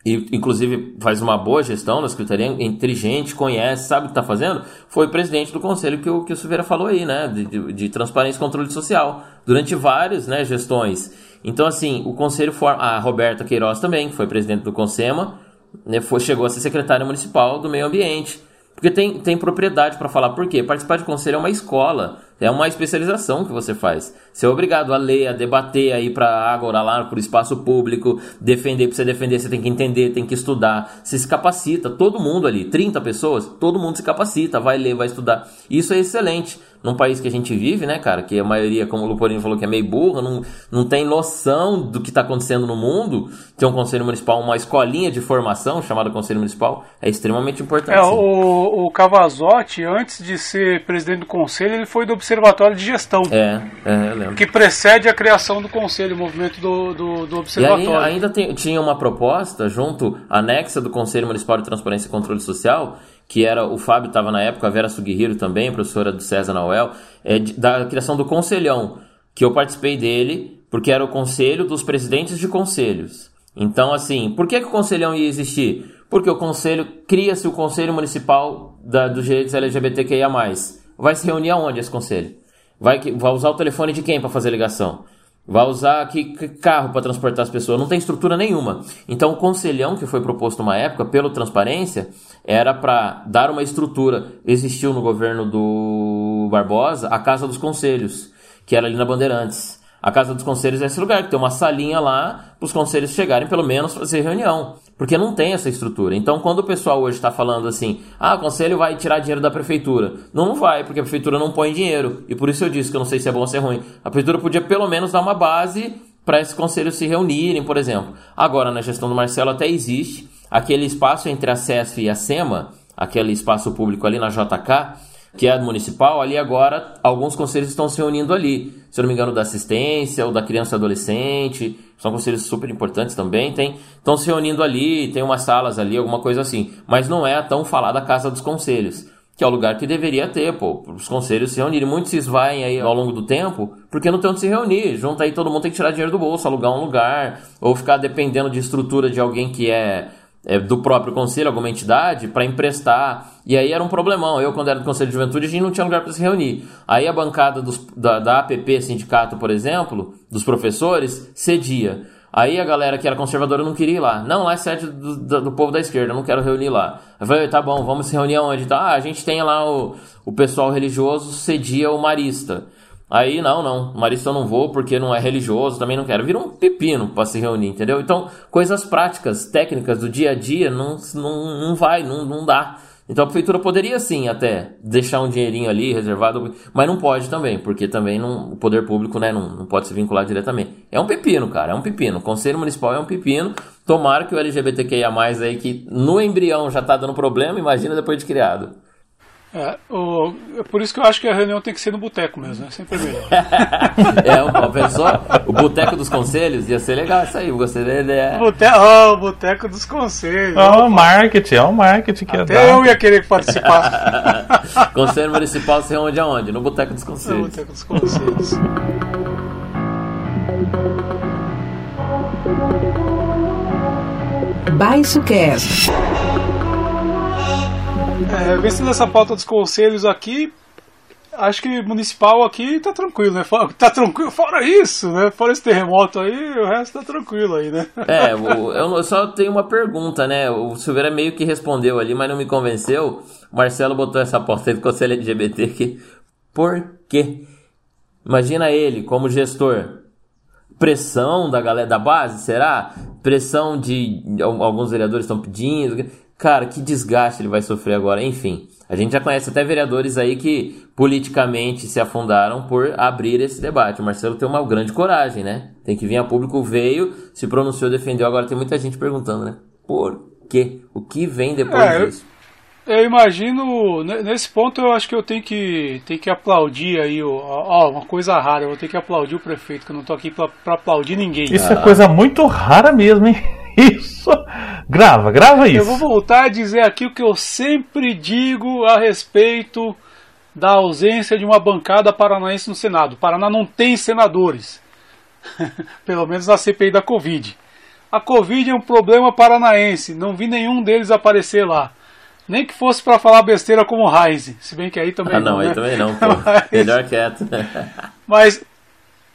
e inclusive faz uma boa gestão na secretaria, inteligente, conhece, sabe o que está fazendo, foi presidente do conselho que o, que o Silveira falou aí, né, de, de, de transparência e controle social, durante várias né, gestões. Então, assim, o conselho forma. A Roberta Queiroz também, que foi presidente do Consema, né, foi, chegou a ser secretária municipal do meio ambiente. Porque tem, tem propriedade para falar. Por quê? Participar de conselho é uma escola, é uma especialização que você faz. Você é obrigado a ler, a debater, a ir para agora lá, para o espaço público, defender, para você defender, você tem que entender, tem que estudar. Você se capacita, todo mundo ali, 30 pessoas, todo mundo se capacita, vai ler, vai estudar. Isso é excelente num país que a gente vive, né, cara, que a maioria, como o Luporino falou, que é meio burra, não, não tem noção do que está acontecendo no mundo, ter um conselho municipal, uma escolinha de formação chamada conselho municipal, é extremamente importante. É, o, o Cavazotti, antes de ser presidente do conselho, ele foi do Observatório de Gestão. É, é eu lembro. Que precede a criação do conselho, o movimento do, do, do Observatório. E aí, ainda tem, tinha uma proposta, junto, anexa do Conselho Municipal de Transparência e Controle Social, que era o Fábio estava na época, a Vera Sugihiro também, professora do César Noel, é, da criação do Conselhão, que eu participei dele, porque era o conselho dos presidentes de conselhos. Então, assim, por que, que o Conselhão ia existir? Porque o conselho, cria-se o Conselho Municipal da, dos Direitos LGBTQIA+. Vai se reunir aonde esse conselho? Vai, vai usar o telefone de quem para fazer ligação? Vai usar que carro para transportar as pessoas? Não tem estrutura nenhuma. Então, o conselhão que foi proposto uma época pelo Transparência era para dar uma estrutura. Existiu no governo do Barbosa a Casa dos Conselhos, que era ali na Bandeirantes. A Casa dos Conselhos é esse lugar que tem uma salinha lá para os conselhos chegarem pelo menos fazer reunião, porque não tem essa estrutura. Então, quando o pessoal hoje está falando assim, ah, o conselho vai tirar dinheiro da prefeitura, não, não vai, porque a prefeitura não põe dinheiro. E por isso eu disse que eu não sei se é bom ou se é ruim. A prefeitura podia pelo menos dar uma base para esses conselhos se reunirem, por exemplo. Agora, na gestão do Marcelo até existe aquele espaço entre a CESF e a SEMA, aquele espaço público ali na JK, que é municipal, ali agora alguns conselhos estão se reunindo ali. Se eu não me engano, da assistência ou da criança e adolescente, são conselhos super importantes também, tem, estão se reunindo ali, tem umas salas ali, alguma coisa assim. Mas não é tão falar da Casa dos Conselhos, que é o lugar que deveria ter, pô, os conselhos se reunirem. Muitos se esvaem aí ao longo do tempo, porque não tem onde se reunir. Junto aí todo mundo tem que tirar dinheiro do bolso, alugar um lugar, ou ficar dependendo de estrutura de alguém que é é, do próprio conselho, alguma entidade, para emprestar. E aí era um problemão. Eu, quando era do Conselho de Juventude, a gente não tinha lugar para se reunir. Aí a bancada dos, da, da APP Sindicato, por exemplo, dos professores, cedia. Aí a galera que era conservadora não queria ir lá. Não, lá é sede do, do, do povo da esquerda, não quero reunir lá. Eu falei, tá bom, vamos se reunir aonde? Tá, ah, a gente tem lá o, o pessoal religioso cedia o marista. Aí, não, não, Marista eu não vou porque não é religioso, também não quero. Vira um pepino para se reunir, entendeu? Então, coisas práticas, técnicas do dia a dia, não, não, não vai, não, não dá. Então a prefeitura poderia sim até deixar um dinheirinho ali reservado, mas não pode também, porque também não, o poder público né, não, não pode se vincular diretamente. É um pepino, cara, é um pepino. O Conselho Municipal é um pepino. Tomara que o LGBTQIA, aí, que no embrião já tá dando problema, imagina depois de criado. É, o, é por isso que eu acho que a reunião tem que ser no boteco mesmo, né? Sempre melhor. é, uma pessoa, o boteco dos conselhos ia ser legal isso aí, eu gostei da ideia. Bote, oh, boteco dos conselhos. Oh, marketing, é o marketing que Até eu ia querer participar. Conselho Municipal se reúne aonde? No boteco dos conselhos. No boteco dos conselhos. Baixo Cast. É, essa pauta dos conselhos aqui, acho que municipal aqui tá tranquilo, né? Tá tranquilo, fora isso, né? Fora esse terremoto aí, o resto tá tranquilo aí, né? É, eu só tenho uma pergunta, né? O Silveira meio que respondeu ali, mas não me convenceu. O Marcelo botou essa aí do Conselho LGBT aqui. Por quê? Imagina ele como gestor. Pressão da galera da base, será? Pressão de alguns vereadores estão pedindo. Cara, que desgaste ele vai sofrer agora. Enfim, a gente já conhece até vereadores aí que politicamente se afundaram por abrir esse debate. O Marcelo tem uma grande coragem, né? Tem que vir a público, veio, se pronunciou, defendeu. Agora tem muita gente perguntando, né? Por quê? O que vem depois é, disso? Eu, eu imagino, nesse ponto eu acho que eu tenho que, tenho que aplaudir aí, ó, uma coisa rara, eu vou ter que aplaudir o prefeito, que eu não tô aqui pra, pra aplaudir ninguém. Isso ah. é coisa muito rara mesmo, hein? Isso! Grava, grava isso. Eu vou voltar a dizer aqui o que eu sempre digo a respeito da ausência de uma bancada paranaense no Senado. O Paraná não tem senadores. Pelo menos na CPI da Covid. A Covid é um problema paranaense. Não vi nenhum deles aparecer lá. Nem que fosse para falar besteira como o Heinz. Se bem que aí também ah, não. não aí né? também não, pô. Mas... Melhor quieto. Mas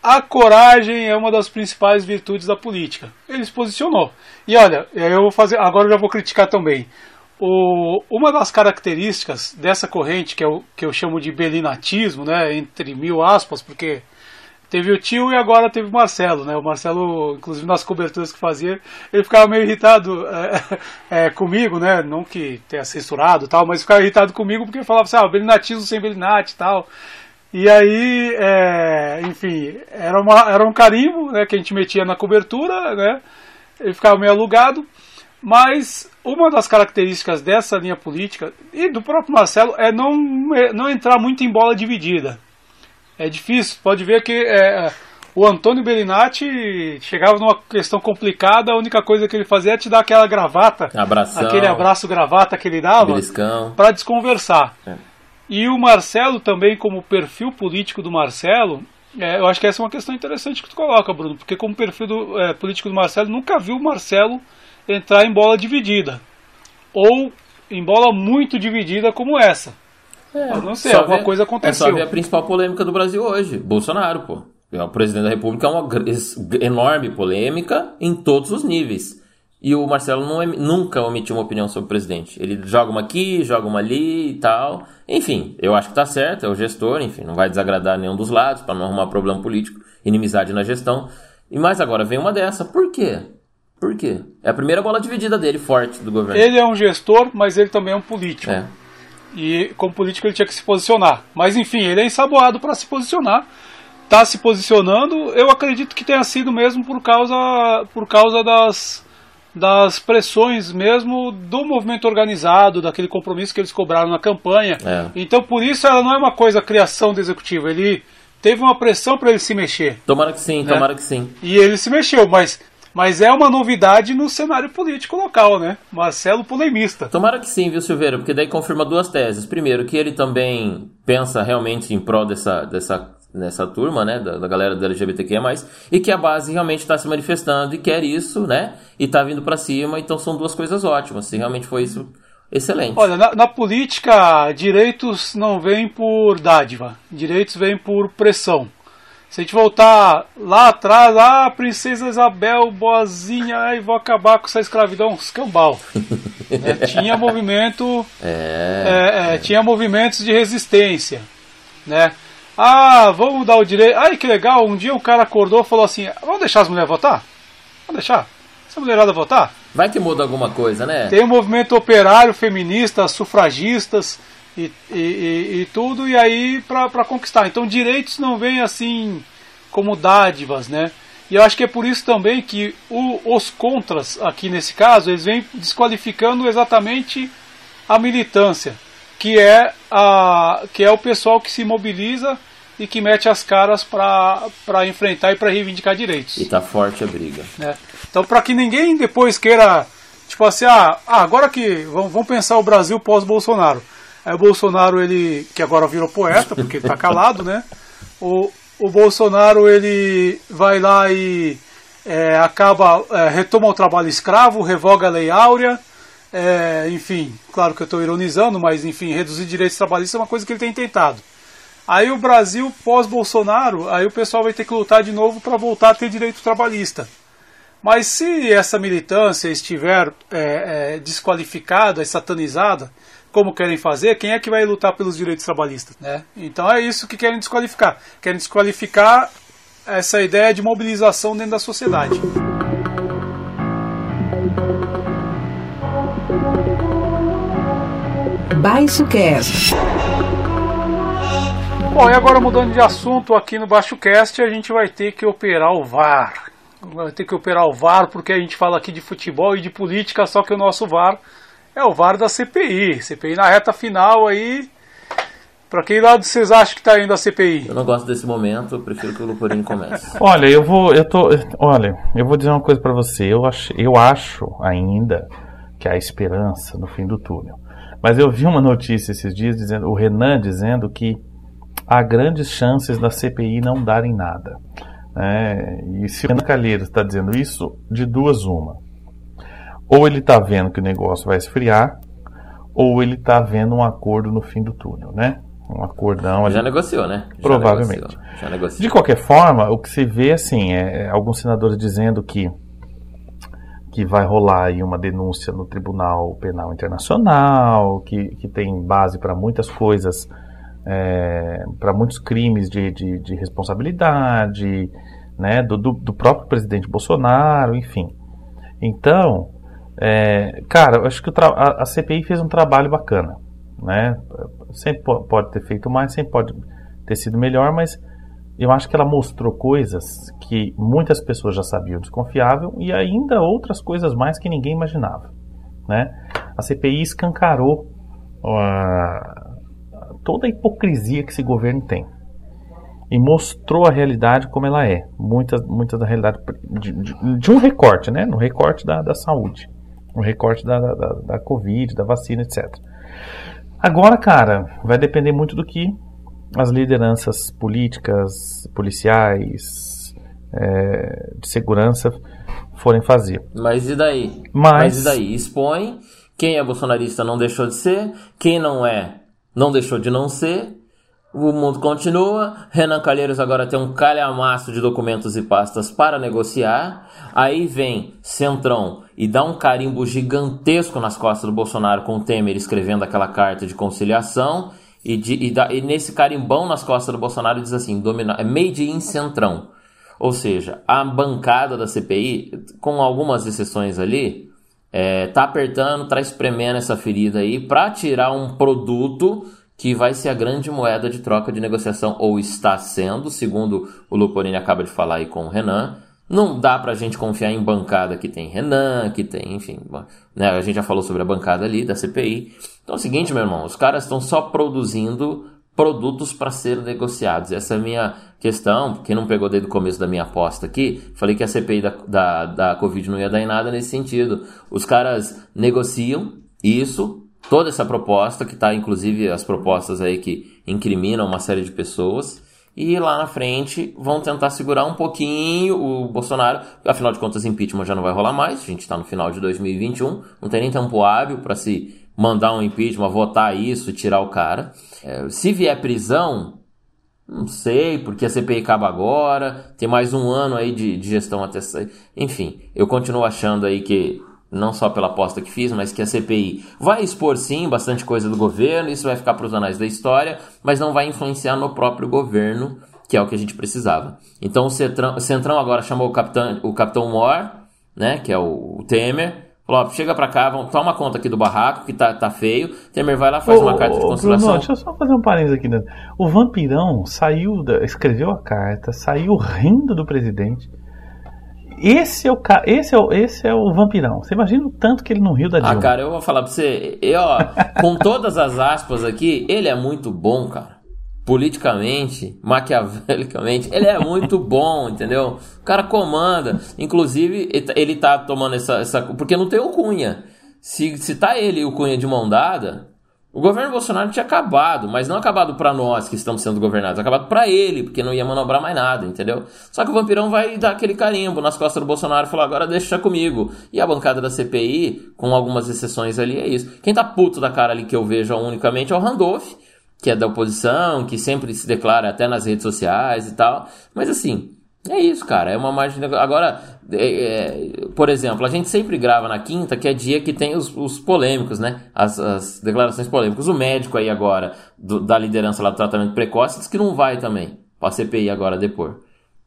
a coragem é uma das principais virtudes da política. Ele se posicionou. E olha, eu vou fazer, agora eu já vou criticar também. O, uma das características dessa corrente, que é o que eu chamo de belinatismo, né, entre mil aspas, porque teve o tio e agora teve o Marcelo, né? O Marcelo, inclusive nas coberturas que fazia, ele ficava meio irritado é, é, comigo, né? Não que tenha censurado tal, mas ficava irritado comigo porque falava assim, ah, belinatismo sem belinate e tal. E aí, é, enfim, era, uma, era um carimbo né, que a gente metia na cobertura, né? Ele ficava meio alugado. Mas uma das características dessa linha política e do próprio Marcelo é não, não entrar muito em bola dividida. É difícil, pode ver que é, o Antônio Bellinati chegava numa questão complicada, a única coisa que ele fazia é te dar aquela gravata, Abração, aquele abraço gravata que ele dava, para desconversar. É. E o Marcelo também, como perfil político do Marcelo, é, eu acho que essa é uma questão interessante que tu coloca, Bruno, porque como perfil do, é, político do Marcelo, nunca viu o Marcelo entrar em bola dividida. Ou em bola muito dividida como essa. É, não sei, alguma ver, coisa aconteceu. É só ver a principal polêmica do Brasil hoje, Bolsonaro, pô. É o presidente da República é uma enorme polêmica em todos os níveis. E o Marcelo não, nunca omitiu uma opinião sobre o presidente. Ele joga uma aqui, joga uma ali e tal. Enfim, eu acho que tá certo, é o gestor, enfim, não vai desagradar nenhum dos lados para não arrumar problema político, inimizade na gestão. E mais agora vem uma dessa. Por quê? Por quê? É a primeira bola dividida dele, forte, do governo. Ele é um gestor, mas ele também é um político. É. E como político ele tinha que se posicionar. Mas enfim, ele é ensaboado para se posicionar. Tá se posicionando, eu acredito que tenha sido mesmo por causa, por causa das, das pressões mesmo do movimento organizado, daquele compromisso que eles cobraram na campanha. É. Então, por isso, ela não é uma coisa criação do executivo. Ele teve uma pressão para ele se mexer. Tomara que sim, né? tomara que sim. E ele se mexeu, mas mas é uma novidade no cenário político local, né? Marcelo polemista. Tomara que sim, viu, Silveira? Porque daí confirma duas teses. Primeiro, que ele também pensa realmente em prol dessa, dessa nessa turma, né, da, da galera do LGBTQIA+, e que a base realmente está se manifestando e quer isso, né, e está vindo para cima, então são duas coisas ótimas, se realmente foi isso, excelente. Olha, na, na, política, direitos não vêm por dádiva, direitos vêm por pressão. Se a gente voltar lá atrás, lá, ah, Princesa Isabel, boazinha, ai, vou acabar com essa escravidão, escambau. é, tinha movimento, é, é, é, tinha movimentos de resistência, né? Ah, vamos dar o direito. Ai, que legal. Um dia o cara acordou e falou assim: vamos deixar as mulheres votar? Vamos deixar? Essa mulherada votar? Vai que muda alguma coisa, né? Tem um movimento operário, feminista, sufragistas e, e, e, tudo, e aí para conquistar. Então, direitos não vêm assim como dádivas, né? E eu acho que é por isso também que o, os contras, aqui nesse caso, eles vêm desqualificando exatamente a militância. que é, a, que é o pessoal que se mobiliza e que mete as caras para enfrentar e para reivindicar direitos. E tá forte a briga. Né? Então, para que ninguém depois queira, tipo assim, ah, ah agora que vamos, vamos pensar o Brasil pós-Bolsonaro. Aí o Bolsonaro, ele, que agora virou poeta, porque ele tá calado, né? O, o Bolsonaro, ele vai lá e é, acaba, é, retoma o trabalho escravo, revoga a lei áurea, é, enfim, claro que eu estou ironizando, mas enfim, reduzir direitos trabalhistas é uma coisa que ele tem tentado. Aí o Brasil pós-Bolsonaro, aí o pessoal vai ter que lutar de novo para voltar a ter direito trabalhista. Mas se essa militância estiver é, é, desqualificada, satanizada, como querem fazer, quem é que vai lutar pelos direitos trabalhistas? Né? Então é isso que querem desqualificar. Querem desqualificar essa ideia de mobilização dentro da sociedade. Baixo Cast. Bom, e agora mudando de assunto aqui no Baixo Cast, a gente vai ter que operar o VAR. Vai ter que operar o VAR porque a gente fala aqui de futebol e de política, só que o nosso VAR é o VAR da CPI. CPI na reta final aí. Pra que lado vocês acham que tá indo a CPI? Eu não gosto desse momento, eu prefiro que o Luporini comece. olha, eu vou. Eu tô. Olha, eu vou dizer uma coisa para você. Eu acho, eu acho ainda que há esperança no fim do túnel. Mas eu vi uma notícia esses dias dizendo, o Renan dizendo que há grandes chances da CPI não darem nada. É, e se o Renan Calheiros está dizendo isso, de duas uma. Ou ele está vendo que o negócio vai esfriar, ou ele está vendo um acordo no fim do túnel, né? Um acordão. Já negociou, né? Já provavelmente. Negociou. Já negociou. De qualquer forma, o que se vê assim é, é alguns senadores dizendo que que vai rolar aí uma denúncia no Tribunal Penal Internacional, que, que tem base para muitas coisas é, para muitos crimes de, de, de responsabilidade, né, do, do, do, próprio presidente Bolsonaro, enfim. Então, é, cara, acho que a, a, CPI fez um trabalho bacana, né? Sempre pode ter feito mais, sempre pode ter sido melhor, mas eu acho que ela mostrou coisas que muitas pessoas já sabiam desconfiável e ainda outras coisas mais que ninguém imaginava, né? A CPI escancarou uh, toda a hipocrisia que esse governo tem. E mostrou a realidade como ela é. Muita, muita da realidade de, de, de um recorte, né? No recorte da, da saúde. No recorte da, da, da Covid, da vacina, etc. Agora, cara, vai depender muito do que as lideranças políticas, policiais, é, de segurança forem fazer. Mas e daí? Mas... Mas e daí? Expõe. Quem é bolsonarista não deixou de ser. Quem não é não deixou de não ser. O mundo continua. Renan Calheiros agora tem um calhamaço de documentos e pastas para negociar. Aí vem Centrão e dá um carimbo gigantesco nas costas do Bolsonaro com o Temer escrevendo aquela carta de conciliação. E, de, e, da, e nesse carimbão nas costas do Bolsonaro diz assim: é made in Centrão. Ou seja, a bancada da CPI, com algumas exceções ali, é, tá apertando, tá espremendo essa ferida aí para tirar um produto que vai ser a grande moeda de troca de negociação, ou está sendo, segundo o Luporini acaba de falar aí com o Renan. Não dá pra gente confiar em bancada que tem Renan, que tem, enfim, né, a gente já falou sobre a bancada ali da CPI. Então é o seguinte, meu irmão, os caras estão só produzindo produtos para ser negociados. Essa é a minha questão. Quem não pegou desde o começo da minha aposta aqui, falei que a CPI da, da, da Covid não ia dar em nada nesse sentido. Os caras negociam isso, toda essa proposta, que está inclusive as propostas aí que incriminam uma série de pessoas. E lá na frente vão tentar segurar um pouquinho o Bolsonaro. Afinal de contas, impeachment já não vai rolar mais. A gente está no final de 2021. Não tem nem tempo hábil para se mandar um impeachment, votar isso, tirar o cara. É, se vier prisão, não sei, porque a CPI acaba agora, tem mais um ano aí de, de gestão até sair. Enfim, eu continuo achando aí que, não só pela aposta que fiz, mas que a CPI vai expor sim bastante coisa do governo, isso vai ficar para os anais da história, mas não vai influenciar no próprio governo, que é o que a gente precisava. Então o Centrão, o Centrão agora chamou o capitão, o capitão Mor, né, que é o, o Temer, Falou, chega pra cá, vamos, toma conta aqui do barraco, que tá, tá feio. Temer vai lá, faz ô, uma carta de conciliação. Bruno, deixa eu só fazer um parênteses aqui. Né? O vampirão saiu, da, escreveu a carta, saiu rindo do presidente. Esse é o esse é o, esse é o vampirão. Você imagina o tanto que ele não riu da Dilma. Ah, cara, eu vou falar pra você, eu, ó, com todas as aspas aqui, ele é muito bom, cara. Politicamente, maquiavelicamente, ele é muito bom, entendeu? O cara comanda. Inclusive, ele tá- ele tá tomando essa. essa porque não tem o Cunha. Se, se tá ele e o Cunha de mão dada, o governo Bolsonaro tinha acabado, mas não acabado pra nós que estamos sendo governados, acabado pra ele, porque não ia manobrar mais nada, entendeu? Só que o vampirão vai dar aquele carimbo nas costas do Bolsonaro e falar: agora deixa comigo. E a bancada da CPI, com algumas exceções ali, é isso. Quem tá puto da cara ali que eu vejo unicamente é o Randolph, que é da oposição, que sempre se declara até nas redes sociais e tal. Mas assim, é isso, cara. É uma margem. de- Agora, é, é, por exemplo, a gente sempre grava na quinta, que é dia que tem os, os polêmicos, né? As, as declarações polêmicas. O médico aí agora, do- da liderança lá do tratamento precoce, diz que não vai também. Pra CPI agora depor.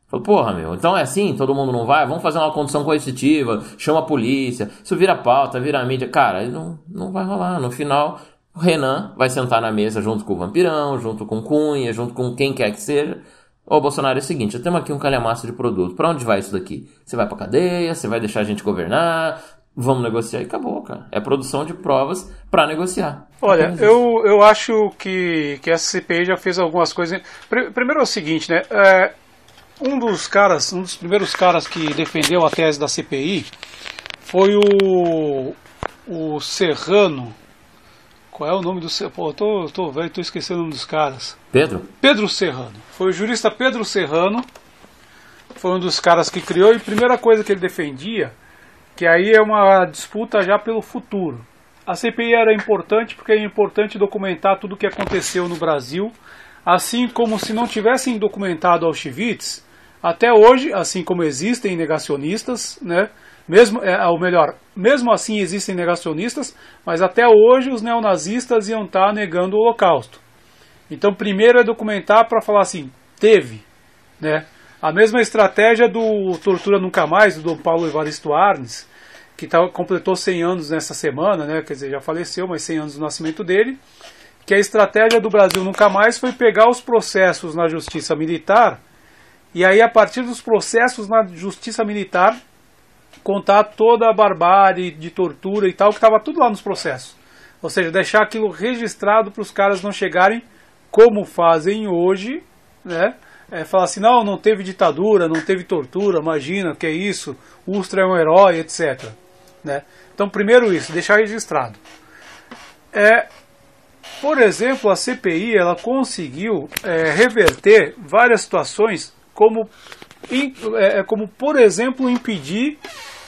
Falou, porra, meu, então é assim, todo mundo não vai? Vamos fazer uma condição coercitiva, chama a polícia, isso vira pauta, vira mídia. Cara, não, não vai rolar. No final, o Renan vai sentar na mesa junto com o Vampirão, junto com Cunha, junto com quem quer que seja. Ô, Bolsonaro, é o seguinte, eu temos aqui um calhamaço de produto. Pra onde vai isso daqui? Você vai pra cadeia? Você vai deixar a gente governar? Vamos negociar e acabou, cara. É produção de provas pra negociar. Olha, eu, eu acho que, que essa CPI já fez algumas coisas. Pri- Primeiro é o seguinte, né? É, um dos caras, um dos primeiros caras que defendeu a tese da CPI foi o, o Serrano. Qual é o nome do? Pô, eu tô, tô velho, tô esquecendo o nome dos caras. Pedro? Pedro Serrano. Foi o jurista Pedro Serrano. Foi um dos caras que criou. E a primeira coisa que ele defendia, que aí é uma disputa já pelo futuro. A CPI era importante porque é importante documentar tudo o que aconteceu no Brasil, assim como se não tivessem documentado Auschwitz, até hoje, assim como existem negacionistas, né? Mesmo, é, ou melhor, mesmo assim existem negacionistas, mas até hoje os neonazistas iam estar negando o Holocausto. Então, primeiro é documentar para falar assim, teve, né? A mesma estratégia do Tortura Nunca Mais, do Dom Paulo Evaristo Arnes, que tá, completou 100 anos nessa semana, né? Quer dizer, já faleceu, mas 100 anos do nascimento dele. Que a estratégia do Brasil Nunca Mais foi pegar os processos na justiça militar e aí, a partir dos processos na justiça militar, contar toda a barbárie de tortura e tal, que estava tudo lá nos processos. Ou seja, deixar aquilo registrado para os caras não chegarem como fazem hoje, né? É, falar assim, não, não teve ditadura, não teve tortura, imagina, que é isso, Ustra é um herói, etc. Né? Então, primeiro isso, deixar registrado. É, por exemplo, a CPI ela conseguiu é, reverter várias situações, como, in- é, como por exemplo, impedir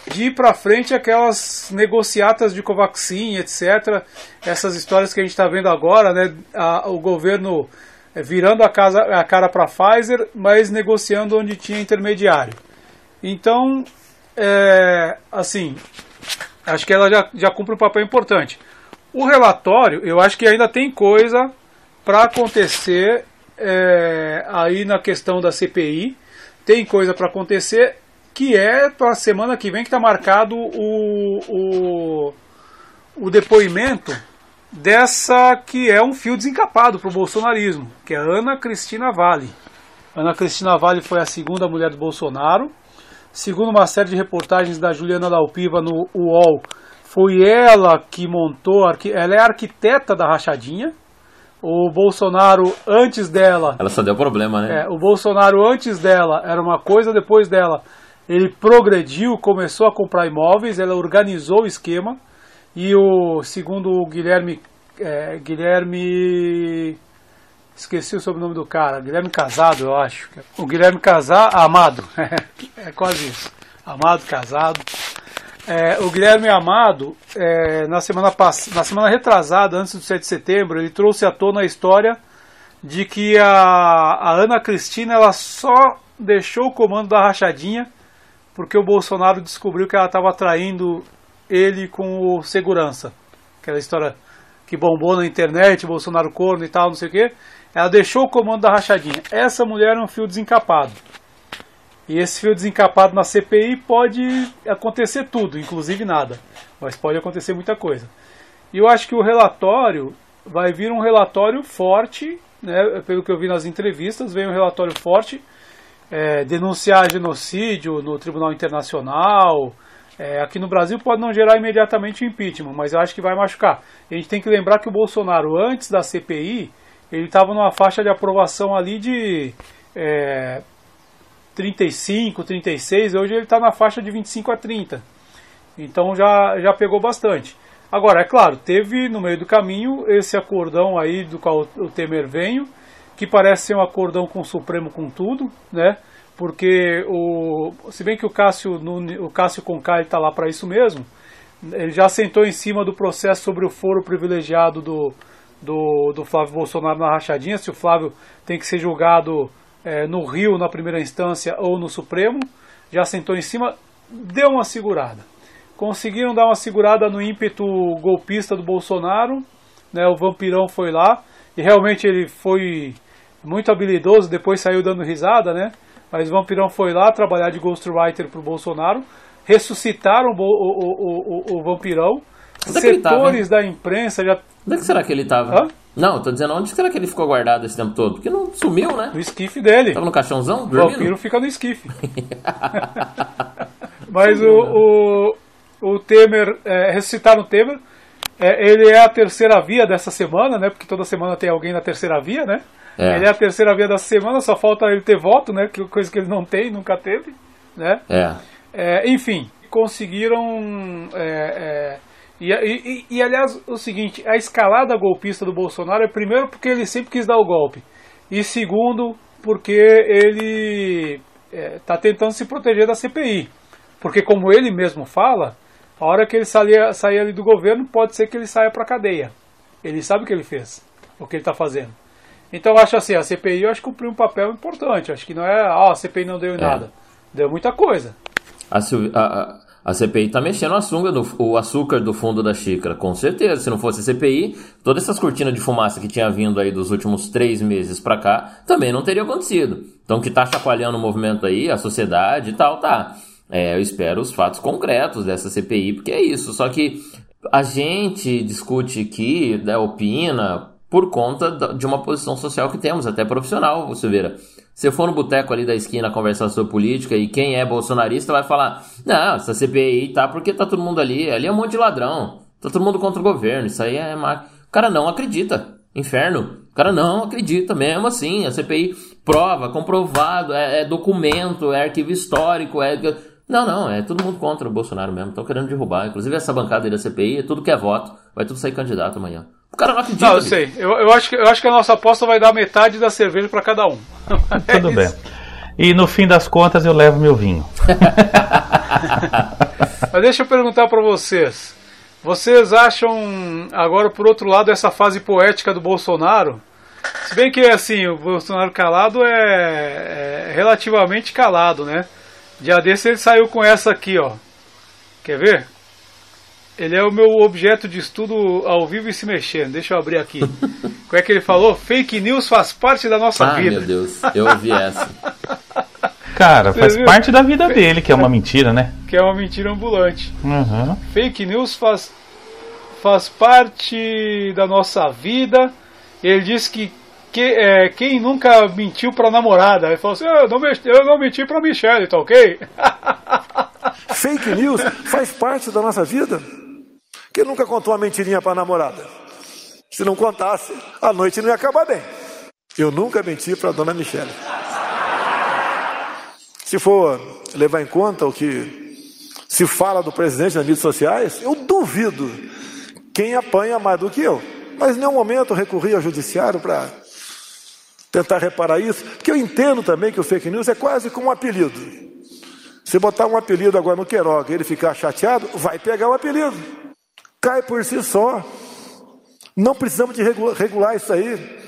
de ir para frente aquelas negociatas de Covaxin, etc. Essas histórias que a gente está vendo agora, né? A- o governo é, virando a, casa, a cara para a Pfizer, mas negociando onde tinha intermediário. Então, é, assim, acho que ela já, já cumpre um papel importante. O relatório, eu acho que ainda tem coisa para acontecer é, aí na questão da CPI. Tem coisa para acontecer que é para a semana que vem que está marcado o, o, o depoimento dessa que é um fio desencapado para o bolsonarismo, que é Ana Cristina Vale. Ana Cristina Vale foi a segunda mulher do Bolsonaro. Segundo uma série de reportagens da Juliana Dalpiva no UOL, foi ela que montou, ela é arquiteta da rachadinha. O Bolsonaro, antes dela, Ela só deu problema, né? é, o Bolsonaro antes dela era uma coisa, depois dela ele progrediu, começou a comprar imóveis, ela organizou o esquema e o segundo o Guilherme é, Guilherme esqueci o sobrenome do cara, Guilherme Casado, eu acho. O Guilherme Casado, Amado, é quase isso. Amado Casado. É, o Guilherme Amado, é, na, semana pass... na semana retrasada, antes do 7 de setembro, ele trouxe à tona a história de que a, a Ana Cristina ela só deixou o comando da rachadinha porque o Bolsonaro descobriu que ela estava traindo ele com o segurança. Aquela história que bombou na internet, Bolsonaro corno e tal, não sei o quê. Ela deixou o comando da rachadinha. Essa mulher é um fio desencapado. E esse fio desencapado na CPI pode acontecer tudo, inclusive nada. Mas pode acontecer muita coisa. E eu acho que o relatório vai vir um relatório forte, né, pelo que eu vi nas entrevistas, vem um relatório forte é, denunciar genocídio no Tribunal Internacional. É, aqui no Brasil pode não gerar imediatamente impeachment, mas eu acho que vai machucar. A gente tem que lembrar que o Bolsonaro, antes da CPI, ele estava numa faixa de aprovação ali de é, 35, 36, hoje ele está na faixa de 25 a 30. Então já, já pegou bastante. Agora, é claro, teve no meio do caminho esse acordão aí do qual o Temer veio, que parece ser um acordão com o Supremo com tudo, né? Porque o, se bem que o Cássio, o Cássio Conká está lá para isso mesmo, ele já sentou em cima do processo sobre o foro privilegiado do, do, do Flávio Bolsonaro na rachadinha, se o Flávio tem que ser julgado é, no Rio na primeira instância ou no Supremo, já sentou em cima, deu uma segurada. Conseguiram dar uma segurada no ímpeto golpista do Bolsonaro, né, o vampirão foi lá, e realmente ele foi muito habilidoso, depois saiu dando risada, né? Mas o vampirão foi lá trabalhar de ghostwriter para o Bolsonaro, ressuscitaram o, o, o, o vampirão, Onde é setores tava, da imprensa já. Onde é que será que ele estava? Não, tô dizendo, onde será que ele ficou guardado esse tempo todo? Porque não sumiu, né? No esquife dele. Tava no caixãozão? Dormindo? O vampiro fica no esquife. Mas o, o, o Temer, é, ressuscitaram o Temer. É, ele é a terceira via dessa semana, né? Porque toda semana tem alguém na terceira via, né? É. Ele é a terceira via dessa semana, só falta ele ter voto, né? Que coisa que ele não tem, nunca teve, né? É. é enfim, conseguiram é, é e, e, e, aliás, o seguinte, a escalada golpista do Bolsonaro é primeiro porque ele sempre quis dar o golpe. E segundo, porque ele está é, tentando se proteger da CPI. Porque como ele mesmo fala, a hora que ele sair, sair ali do governo, pode ser que ele saia para a cadeia. Ele sabe o que ele fez, o que ele está fazendo. Então eu acho assim, a CPI eu acho que cumpriu um papel importante. Acho que não é, ah, a CPI não deu em é. nada. Deu muita coisa. A, a, a CPI está mexendo a sunga do, o açúcar do fundo da xícara, com certeza. Se não fosse a CPI, todas essas cortinas de fumaça que tinha vindo aí dos últimos três meses para cá também não teria acontecido. Então, que está chacoalhando o movimento aí, a sociedade e tal, tá. É, eu espero os fatos concretos dessa CPI, porque é isso. Só que a gente discute aqui, né, opina, por conta de uma posição social que temos, até profissional, você vê. Se for no boteco ali da esquina conversar sobre política e quem é bolsonarista vai falar: Não, essa CPI tá porque tá todo mundo ali, ali é um monte de ladrão, tá todo mundo contra o governo, isso aí é. Mar... O cara não acredita. Inferno. O cara não acredita mesmo assim. A CPI prova, comprovado, é, é documento, é arquivo histórico, é. Não, não, é todo mundo contra o Bolsonaro mesmo. Estão querendo derrubar. Inclusive essa bancada aí da CPI, é tudo que é voto. Vai tudo sair candidato amanhã. O cara não acredita. Não, eu sei. Eu, eu, acho que, eu acho que a nossa aposta vai dar metade da cerveja para cada um. É Tudo bem. E no fim das contas eu levo meu vinho. Mas deixa eu perguntar para vocês. Vocês acham, agora por outro lado, essa fase poética do Bolsonaro? Se bem que assim, o Bolsonaro calado é, é relativamente calado, né? Dia desse ele saiu com essa aqui, ó. Quer ver? Ele é o meu objeto de estudo ao vivo e se mexendo. Deixa eu abrir aqui. Como é que ele falou? Fake news faz parte da nossa ah, vida. Meu Deus, eu ouvi essa. Cara, Você faz viu? parte da vida dele, que é uma mentira, né? Que é uma mentira ambulante. Uhum. Fake news faz, faz parte da nossa vida. Ele disse que, que é, quem nunca mentiu pra namorada? Ele falou assim: eu não, menti, eu não menti pra Michelle, tá ok? Fake news faz parte da nossa vida. Quem nunca contou uma mentirinha para a namorada? Se não contasse, a noite não ia acabar bem. Eu nunca menti para a dona Michele. Se for levar em conta o que se fala do presidente nas mídias sociais, eu duvido quem apanha mais do que eu. Mas em nenhum momento recorri ao judiciário para tentar reparar isso, porque eu entendo também que o fake news é quase como um apelido. Se botar um apelido agora no Queiroga e ele ficar chateado, vai pegar o apelido cai por si só. Não precisamos de regular, isso aí.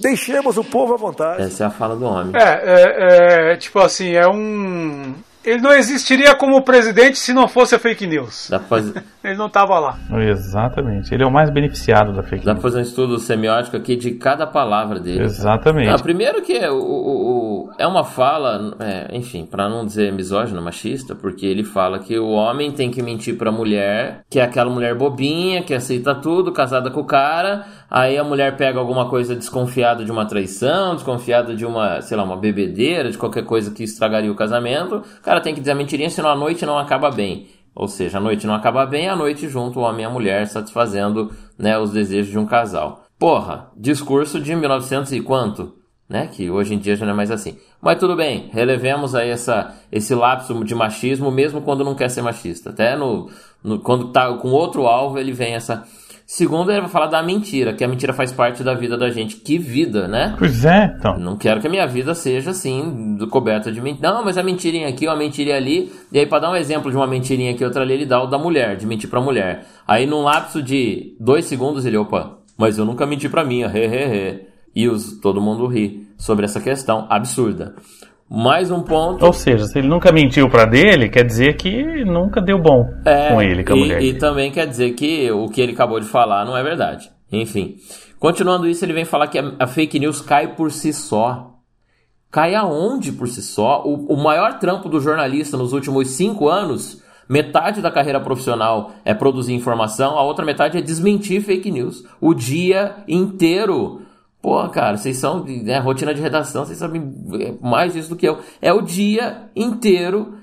Deixemos o povo à vontade. Essa é a fala do homem. É, é, é tipo assim, é um ele não existiria como presidente se não fosse a fake news. Fazer... ele não estava lá. Exatamente. Ele é o mais beneficiado da fake Dá news. Dá para fazer um estudo semiótico aqui de cada palavra dele. Exatamente. Não, primeiro que é, o, o, o, é uma fala, é, enfim, para não dizer misógino, machista, porque ele fala que o homem tem que mentir para a mulher, que é aquela mulher bobinha, que aceita tudo, casada com o cara, Aí a mulher pega alguma coisa desconfiada de uma traição, desconfiada de uma, sei lá, uma bebedeira, de qualquer coisa que estragaria o casamento. O cara tem que dizer a mentirinha, senão a noite não acaba bem. Ou seja, a noite não acaba bem, a noite junto o homem e a mulher satisfazendo né, os desejos de um casal. Porra, discurso de 1900 e quanto? Né? Que hoje em dia já não é mais assim. Mas tudo bem, relevemos aí essa, esse lapso de machismo, mesmo quando não quer ser machista. Até no, no quando tá com outro alvo, ele vem essa. Segundo, ele vai falar da mentira, que a mentira faz parte da vida da gente. Que vida, né? Pois é, então. Não quero que a minha vida seja assim, coberta de mentira. Não, mas a mentirinha aqui, uma mentirinha ali. E aí, para dar um exemplo de uma mentirinha aqui, outra ali, ele dá o da mulher, de mentir pra mulher. Aí, num lapso de dois segundos, ele, opa, mas eu nunca menti pra minha, he, he, he. E os, todo mundo ri sobre essa questão absurda. Mais um ponto. Ou seja, se ele nunca mentiu para dele, quer dizer que nunca deu bom é, com ele, com a e, mulher. E também quer dizer que o que ele acabou de falar não é verdade. Enfim. Continuando isso, ele vem falar que a, fake news cai por si só. Cai aonde por si só? O, o maior trampo do jornalista nos últimos cinco anos, metade da carreira profissional é produzir informação, a outra metade é desmentir fake news. O dia inteiro. Pô, cara, vocês são né, rotina de redação, vocês sabem mais disso do que eu. É o dia inteiro,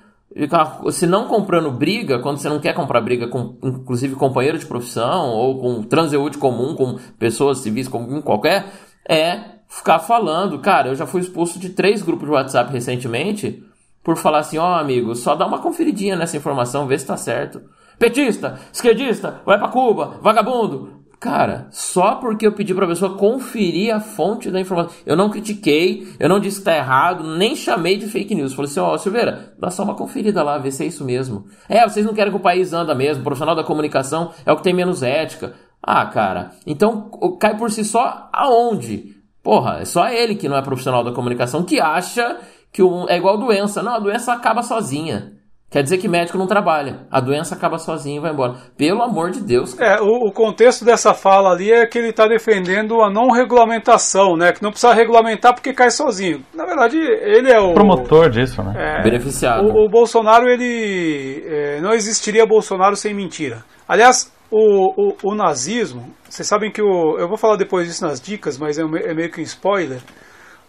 se não comprando briga, quando você não quer comprar briga com, inclusive, companheiro de profissão ou com transeúde comum, com pessoas civis, com qualquer, é ficar falando. Cara, eu já fui expulso de três grupos de WhatsApp recentemente por falar assim: ó, oh, amigo, só dá uma conferidinha nessa informação, vê se tá certo. Petista, esquerdista, vai pra Cuba, vagabundo. Cara, só porque eu pedi para a pessoa conferir a fonte da informação. Eu não critiquei, eu não disse que tá errado, nem chamei de fake news. Falei assim, ó, oh, Silveira, dá só uma conferida lá, vê se é isso mesmo. É, vocês não querem que o país anda mesmo, o profissional da comunicação é o que tem menos ética. Ah, cara, então cai por si só aonde? Porra, é só ele que não é profissional da comunicação que acha que é igual doença. Não, a doença acaba sozinha. Quer dizer que médico não trabalha. A doença acaba sozinha e vai embora. Pelo amor de Deus. É, o, o, contexto dessa fala ali é que ele está defendendo a não regulamentação, né? Que não precisa regulamentar porque cai sozinho. Na verdade, ele é o promotor disso, né? É, Beneficiado. O, o, Bolsonaro, ele é, não existiria Bolsonaro sem mentira. Aliás, o, o, o nazismo, vocês sabem que o, eu vou falar depois disso nas dicas, mas é, é meio que um spoiler.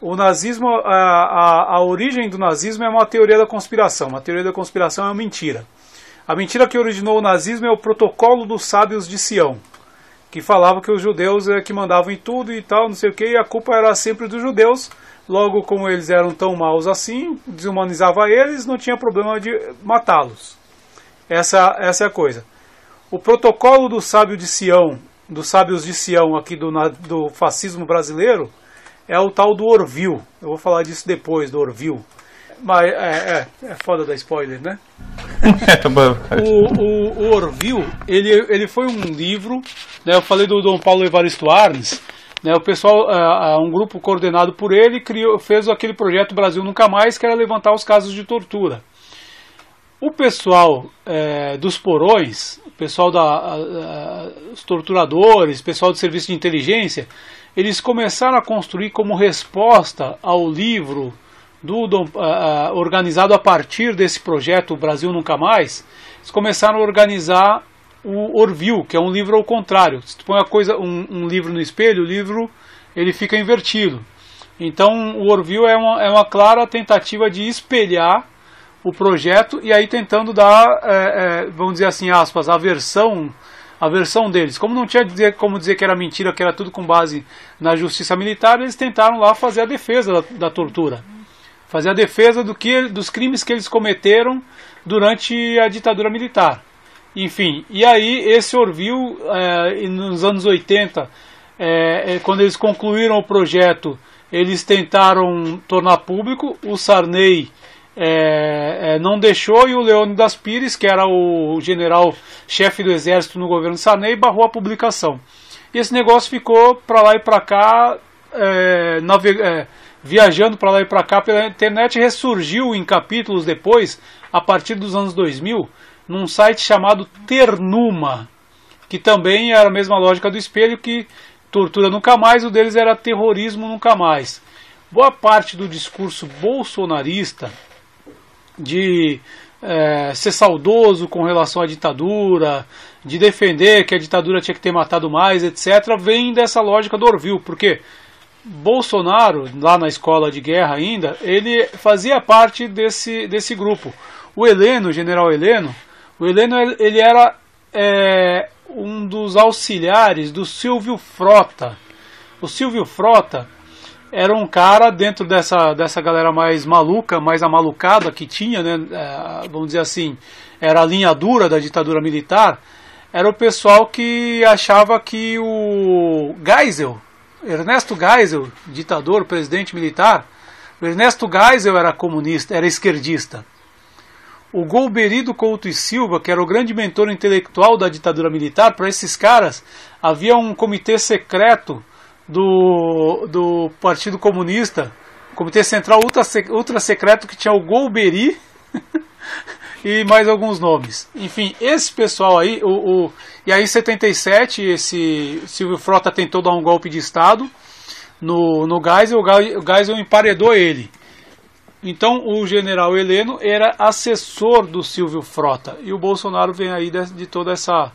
O nazismo, a, a, a origem do nazismo é uma teoria da conspiração. Uma teoria da conspiração é uma mentira. A mentira que originou o nazismo é o protocolo dos sábios de Sião, que falava que os judeus é que mandavam em tudo e tal, não sei o que, e a culpa era sempre dos judeus. Logo, como eles eram tão maus assim, desumanizava eles, não tinha problema de matá-los. Essa, essa é a coisa. O protocolo do sábio de Sião, dos sábios de Sião aqui do, do fascismo brasileiro, é o tal do Orville. Eu vou falar disso depois, do Orville. Mas é, é, é foda da spoiler, né? o, o, o, Orville, ele, ele foi um livro, né, eu falei do Dom Paulo Evaristo Arnes, né, o pessoal, uh, um grupo coordenado por ele, criou, fez aquele projeto Brasil Nunca Mais, que era levantar os casos de tortura. O pessoal é, dos porões, o pessoal da, os torturadores, pessoal do serviço de inteligência, eles começaram a construir como resposta ao livro do, uh, organizado a partir desse projeto Brasil Nunca Mais, eles começaram a organizar o Orville, que é um livro ao contrário. Se tu põe a coisa, um, um, livro no espelho, o livro ele fica invertido. Então o Orville é uma, é uma clara tentativa de espelhar o projeto e aí tentando dar, é, é, vamos dizer assim, aspas, a versão a versão deles. Como não tinha dizer, como dizer que era mentira, que era tudo com base na justiça militar, eles tentaram lá fazer a defesa da, da tortura. Fazer a defesa do que, dos crimes que eles cometeram durante a ditadura militar. Enfim, e aí esse Orville, é, nos anos 80, é, é, quando eles concluíram o projeto, eles tentaram tornar público. O Sarney é, é, não deixou e o Leônidas Pires, que era o general chefe do exército no governo Sarney, barrou a publicação. E esse negócio ficou para lá e para cá, é, é, viajando para lá e para cá pela internet, ressurgiu em capítulos depois, a partir dos anos 2000, num site chamado Ternuma, que também era a mesma lógica do espelho, que tortura nunca mais, o deles era terrorismo nunca mais. Boa parte do discurso bolsonarista de é, ser saudoso com relação à ditadura, de defender que a ditadura tinha que ter matado mais, etc., vem dessa lógica do Orville, porque Bolsonaro, lá na escola de guerra ainda, ele fazia parte desse, desse grupo. O Heleno, o general Heleno, o Heleno ele era é, um dos auxiliares do Silvio Frota. O Silvio Frota era um cara dentro dessa, dessa galera mais maluca, mais amalucada que tinha, né, é, vamos dizer assim, era a linha dura da ditadura militar, era o pessoal que achava que o Geisel, Ernesto Geisel, ditador, presidente militar, Ernesto Geisel era comunista, era esquerdista. O Golberido Couto e Silva, que era o grande mentor intelectual da ditadura militar, para esses caras havia um comitê secreto do, do Partido Comunista, Comitê Central ultra, ultra Secreto, que tinha o Golbery e mais alguns nomes. Enfim, esse pessoal aí, o, o, e aí em 77 esse Silvio Frota tentou dar um golpe de Estado no, no Geisel, o Geisel emparedou ele. Então o general Heleno era assessor do Silvio Frota e o Bolsonaro vem aí de, de toda essa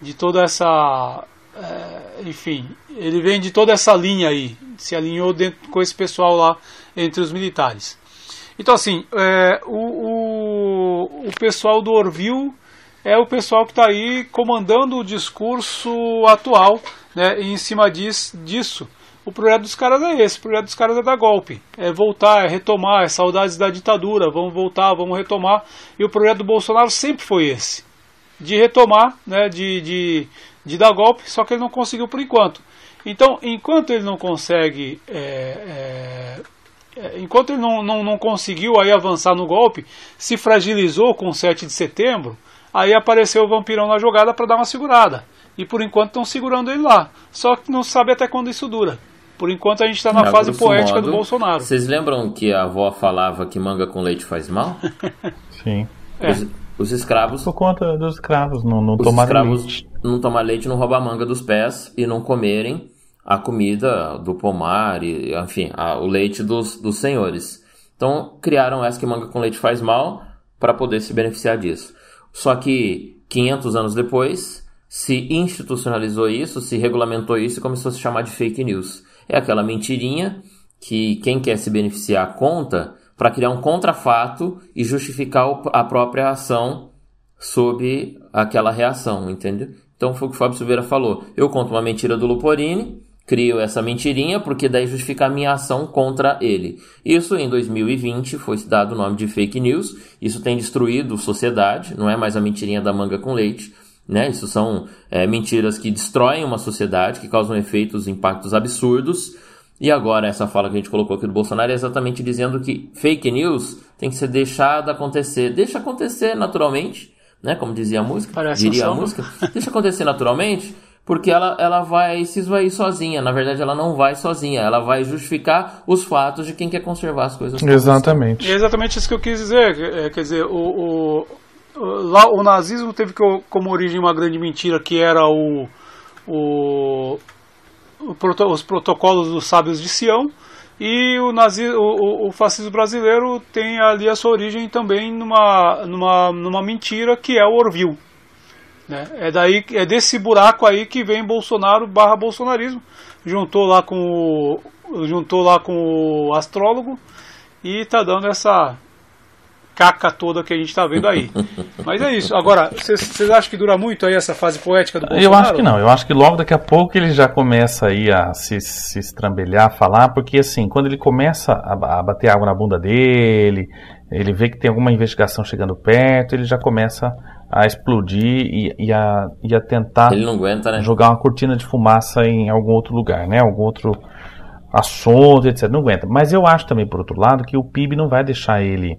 de toda essa é, enfim, ele vem de toda essa linha aí, se alinhou dentro, com esse pessoal lá entre os militares. Então, assim, é, o, o, o, pessoal do Orville é o pessoal que está aí comandando o discurso atual, né, e em cima disso, disso. O projeto dos caras é esse, o projeto dos caras é dar golpe, é voltar, é retomar, é saudades da ditadura, vamos voltar, vamos retomar. E o projeto do Bolsonaro sempre foi esse, de retomar, né, de, de de dar golpe, só que ele não conseguiu por enquanto. Então, enquanto ele não consegue, é, é, é enquanto ele não, não, não conseguiu aí avançar no golpe, se fragilizou com o 7 de setembro, aí apareceu o vampirão na jogada para dar uma segurada. E por enquanto estão segurando ele lá. Só que não sabe até quando isso dura. Por enquanto a gente está na fase poética modo, do Bolsonaro. Vocês lembram que a avó falava que manga com leite faz mal? Sim. É. Os escravos. Por conta dos escravos, não, não tomar leite. Não tomar leite, não roubar manga dos pés e não comerem a comida do pomar, e, enfim, a, o leite dos, dos senhores. Então criaram essa que manga com leite faz mal para poder se beneficiar disso. Só que 500 anos depois se institucionalizou isso, se regulamentou isso e começou a se chamar de fake news. É aquela mentirinha que quem quer se beneficiar conta para criar um contrafato e justificar a própria ação sob aquela reação, entendeu? Então foi o que o Fábio Silveira falou. Eu conto uma mentira do Luporini, crio essa mentirinha porque daí justifica a minha ação contra ele. Isso em 2020 foi dado o nome de fake news. Isso tem destruído sociedade, não é mais a mentirinha da manga com leite. Né? Isso são é, mentiras que destroem uma sociedade, que causam efeitos, impactos absurdos. E agora, essa fala que a gente colocou aqui do Bolsonaro é exatamente dizendo que fake news tem que ser deixada acontecer. Deixa acontecer naturalmente, né? Como dizia a música, Parece diria a música. Deixa acontecer naturalmente, porque ela, ela vai se esvair sozinha. Na verdade, ela não vai sozinha. Ela vai justificar os fatos de quem quer conservar as coisas. Exatamente. É exatamente isso que eu quis dizer. É, quer dizer, o, o, lá, o nazismo teve como origem uma grande mentira que era o, o os protocolos dos sábios de Sião e o, nazi, o, o, fascismo brasileiro tem ali a sua origem também numa, numa, numa mentira que é o Orville. Né? É, daí, é desse buraco aí que vem Bolsonaro barra bolsonarismo. Juntou lá com o, juntou lá com o astrólogo e está dando essa, caca toda que a gente está vendo aí. Mas é isso. Agora, vocês acham que dura muito aí essa fase poética do Bolsonaro? Eu acho que não. Eu acho que logo daqui a pouco ele já começa aí a se, se estrambelhar, a falar, porque assim, quando ele começa a, a bater água na bunda dele, ele vê que tem alguma investigação chegando perto, ele já começa a explodir e, e, a, e a tentar ele não aguenta, né? jogar uma cortina de fumaça em algum outro lugar, né? Algum outro assunto, etc. Não aguenta. Mas eu acho também, por outro lado, que o PIB não vai deixar ele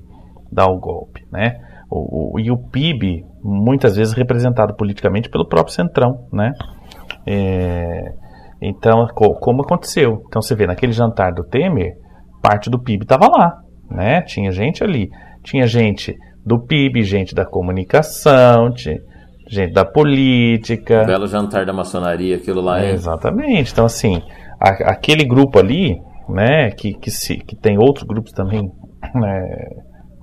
dar o golpe, né? O, o, e o PIB, muitas vezes representado politicamente pelo próprio Centrão, né? É, então, co, como aconteceu? Então você vê, naquele jantar do Temer, parte do PIB estava lá, né? Tinha gente ali. Tinha gente do PIB, gente da comunicação, gente da política. O belo jantar da maçonaria, aquilo lá. É, exatamente. Então, assim, a, aquele grupo ali, né, que, que, se, que tem outros grupos também, né,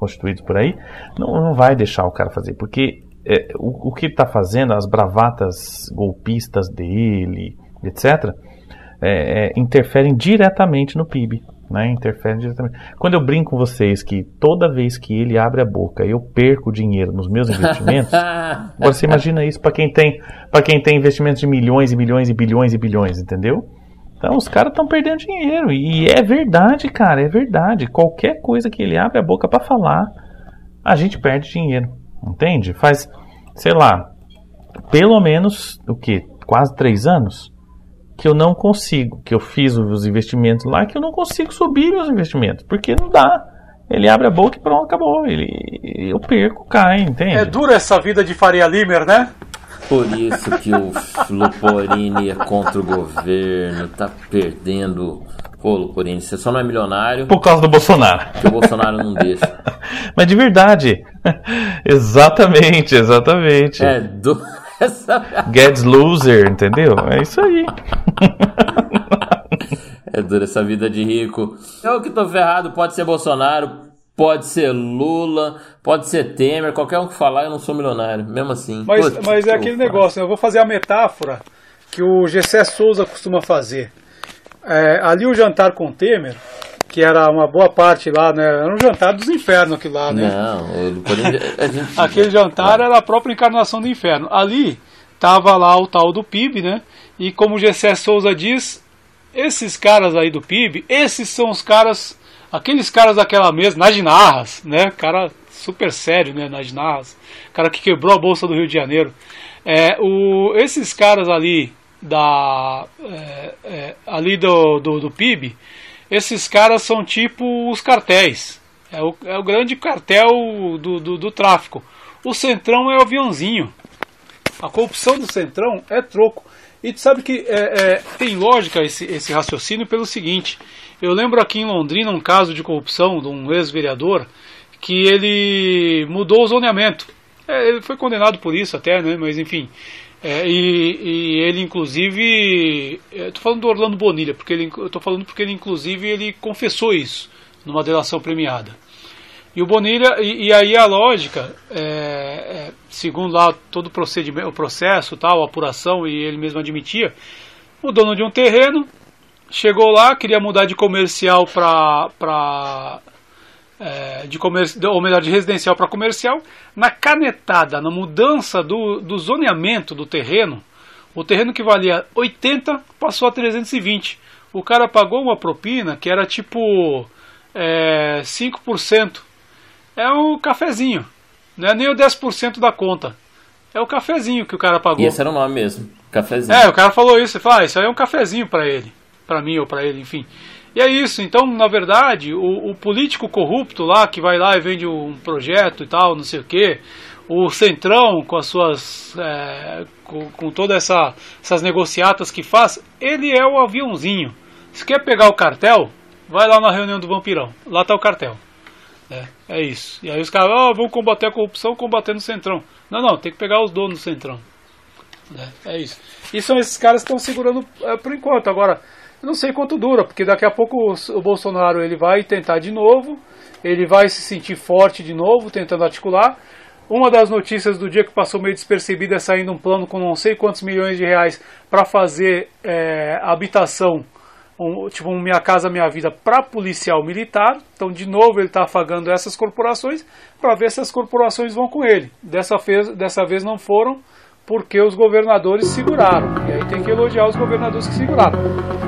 constituídos por aí, não, não vai deixar o cara fazer, porque é, o, o, que ele está fazendo, as bravatas golpistas dele, etc., é, é, interferem diretamente no PIB. Né, interferem diretamente. Quando eu brinco com vocês que toda vez que ele abre a boca eu perco dinheiro nos meus investimentos, agora você imagina isso para quem tem para quem tem investimentos de milhões e milhões e bilhões e bilhões, entendeu? Então os caras estão perdendo dinheiro e é verdade, cara, é verdade. Qualquer coisa que ele abre a boca para falar, a gente perde dinheiro, entende? Faz, sei lá, pelo menos o que, quase três anos que eu não consigo, que eu fiz os investimentos lá, que eu não consigo subir meus investimentos, porque não dá. Ele abre a boca e pronto, acabou. Ele, eu perco, cai, entende? É dura essa vida de Faria Limer, né? Por isso que o Luporini é contra o governo, tá perdendo. Pô, Luporini, você só não é milionário. Por causa do Bolsonaro. Que o Bolsonaro não deixa. Mas de verdade. exatamente, exatamente. É, do... Gets loser, entendeu? É isso aí. é dura essa vida de rico. Eu que tô ferrado, pode ser Bolsonaro, pode ser Lula, pode ser Temer, qualquer um que falar, eu não sou milionário, mesmo assim. Mas, mas é aquele negócio, né? eu vou fazer a metáfora que o Gessé Souza costuma fazer. É, ali o jantar com Temer, que era uma boa parte lá, né? Era um jantar dos infernos aquilo lá, né? Não, gente... aquele jantar era a própria encarnação do inferno. Ali tava lá o tal do PIB, né? E como o Gessé Souza diz, esses caras aí do PIB, esses são os caras, aqueles caras daquela mesa, Nadinarras, né? Cara super sério, né? Nadinarras, cara que quebrou a bolsa do Rio de Janeiro. É, o, esses caras ali da é, é, ali do, do, do PIB esses caras são tipo os cartéis. É o, é o grande cartel do, do, do tráfico. O Centrão é o aviãozinho. A corrupção do Centrão é troco. E tu sabe que é, é, tem lógica esse, esse raciocínio pelo seguinte. Eu lembro aqui em Londrina um caso de corrupção de um ex-vereador que ele mudou o zoneamento. É, ele foi condenado por isso até, né? Mas enfim, é, e, e, ele inclusive, estou falando do Orlando Bonilha, porque ele, eu estou falando porque ele inclusive ele confessou isso numa delação premiada. E o Bonilha, e, e aí a lógica, é, é, segundo lá todo o procedimento, o processo, tal, a apuração, e ele mesmo admitia, o dono de um terreno chegou lá, queria mudar de comercial para é, de comércio, ou melhor, de residencial para comercial, na canetada, na mudança do, do zoneamento do terreno, o terreno que valia 80 passou a 320. O cara pagou uma propina que era tipo é, 5%. É o cafezinho, não é nem o 10% da conta. É o cafezinho que o cara pagou. E esse era o nome mesmo, cafezinho. É, o cara falou isso, ele falou, ah, isso aí é um cafezinho para ele, para mim ou para ele, enfim. E é isso, então, na verdade, o, o, político corrupto lá, que vai lá e vende um projeto e tal, não sei o quê, o Centrão, com as suas. É, com, com todas essa, essas negociatas que faz, ele é o aviãozinho. Se quer pegar o cartel, vai lá na reunião do Vampirão. Lá está o cartel. É, é isso. E aí os caras, ah, vão combater a corrupção combatendo o Centrão. Não, não, tem que pegar os donos do Centrão. É, é isso. E são esses caras que estão segurando é, por enquanto. Agora, não sei quanto dura, porque daqui a pouco o Bolsonaro ele vai tentar de novo, ele vai se sentir forte de novo, tentando articular. Uma das notícias do dia que passou meio despercebida é saindo um plano com não sei quantos milhões de reais para fazer é, habitação, um, tipo um Minha Casa Minha Vida, para policial militar. Então, de novo, ele está afagando essas corporações para ver se as corporações vão com ele. Dessa vez, dessa vez não foram, porque os governadores seguraram. E aí tem que elogiar os governadores que seguraram.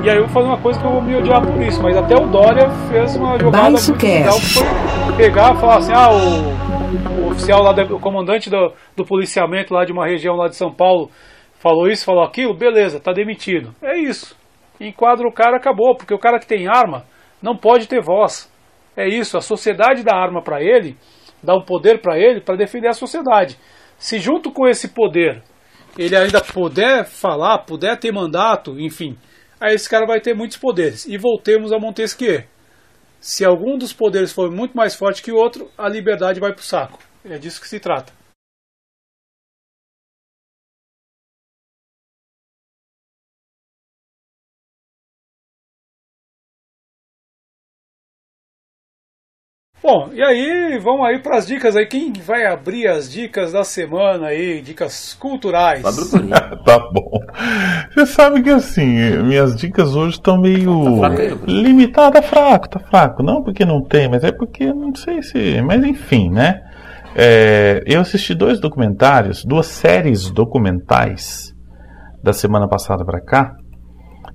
E aí eu vou fazer uma coisa que eu vou me odiar por isso, mas até o Dória fez uma jogada Baixo muito legal que foi pegar e falar assim, ah, o, o oficial lá, o comandante do, do policiamento lá de uma região lá de São Paulo falou isso, falou aquilo, beleza, tá demitido. É isso. Enquadra o cara, acabou, porque o cara que tem arma não pode ter voz. É isso, a sociedade dá arma para ele, dá um poder para ele para defender a sociedade. Se junto com esse poder ele ainda puder falar, puder ter mandato, enfim, aí esse cara vai ter muitos poderes. E voltemos a Montesquieu. Se algum dos poderes for muito mais forte que o outro, a liberdade vai para o saco. É disso que se trata. Bom, e aí, vamos aí para as dicas aí. Quem vai abrir as dicas da semana aí, dicas culturais? tá bom. Você sabe que assim, minhas dicas hoje estão meio Tá limitada, fraco, tá fraco. Não porque não tem, mas é porque não sei se, mas enfim, né? É, eu assisti dois documentários, duas séries documentais da semana passada para cá,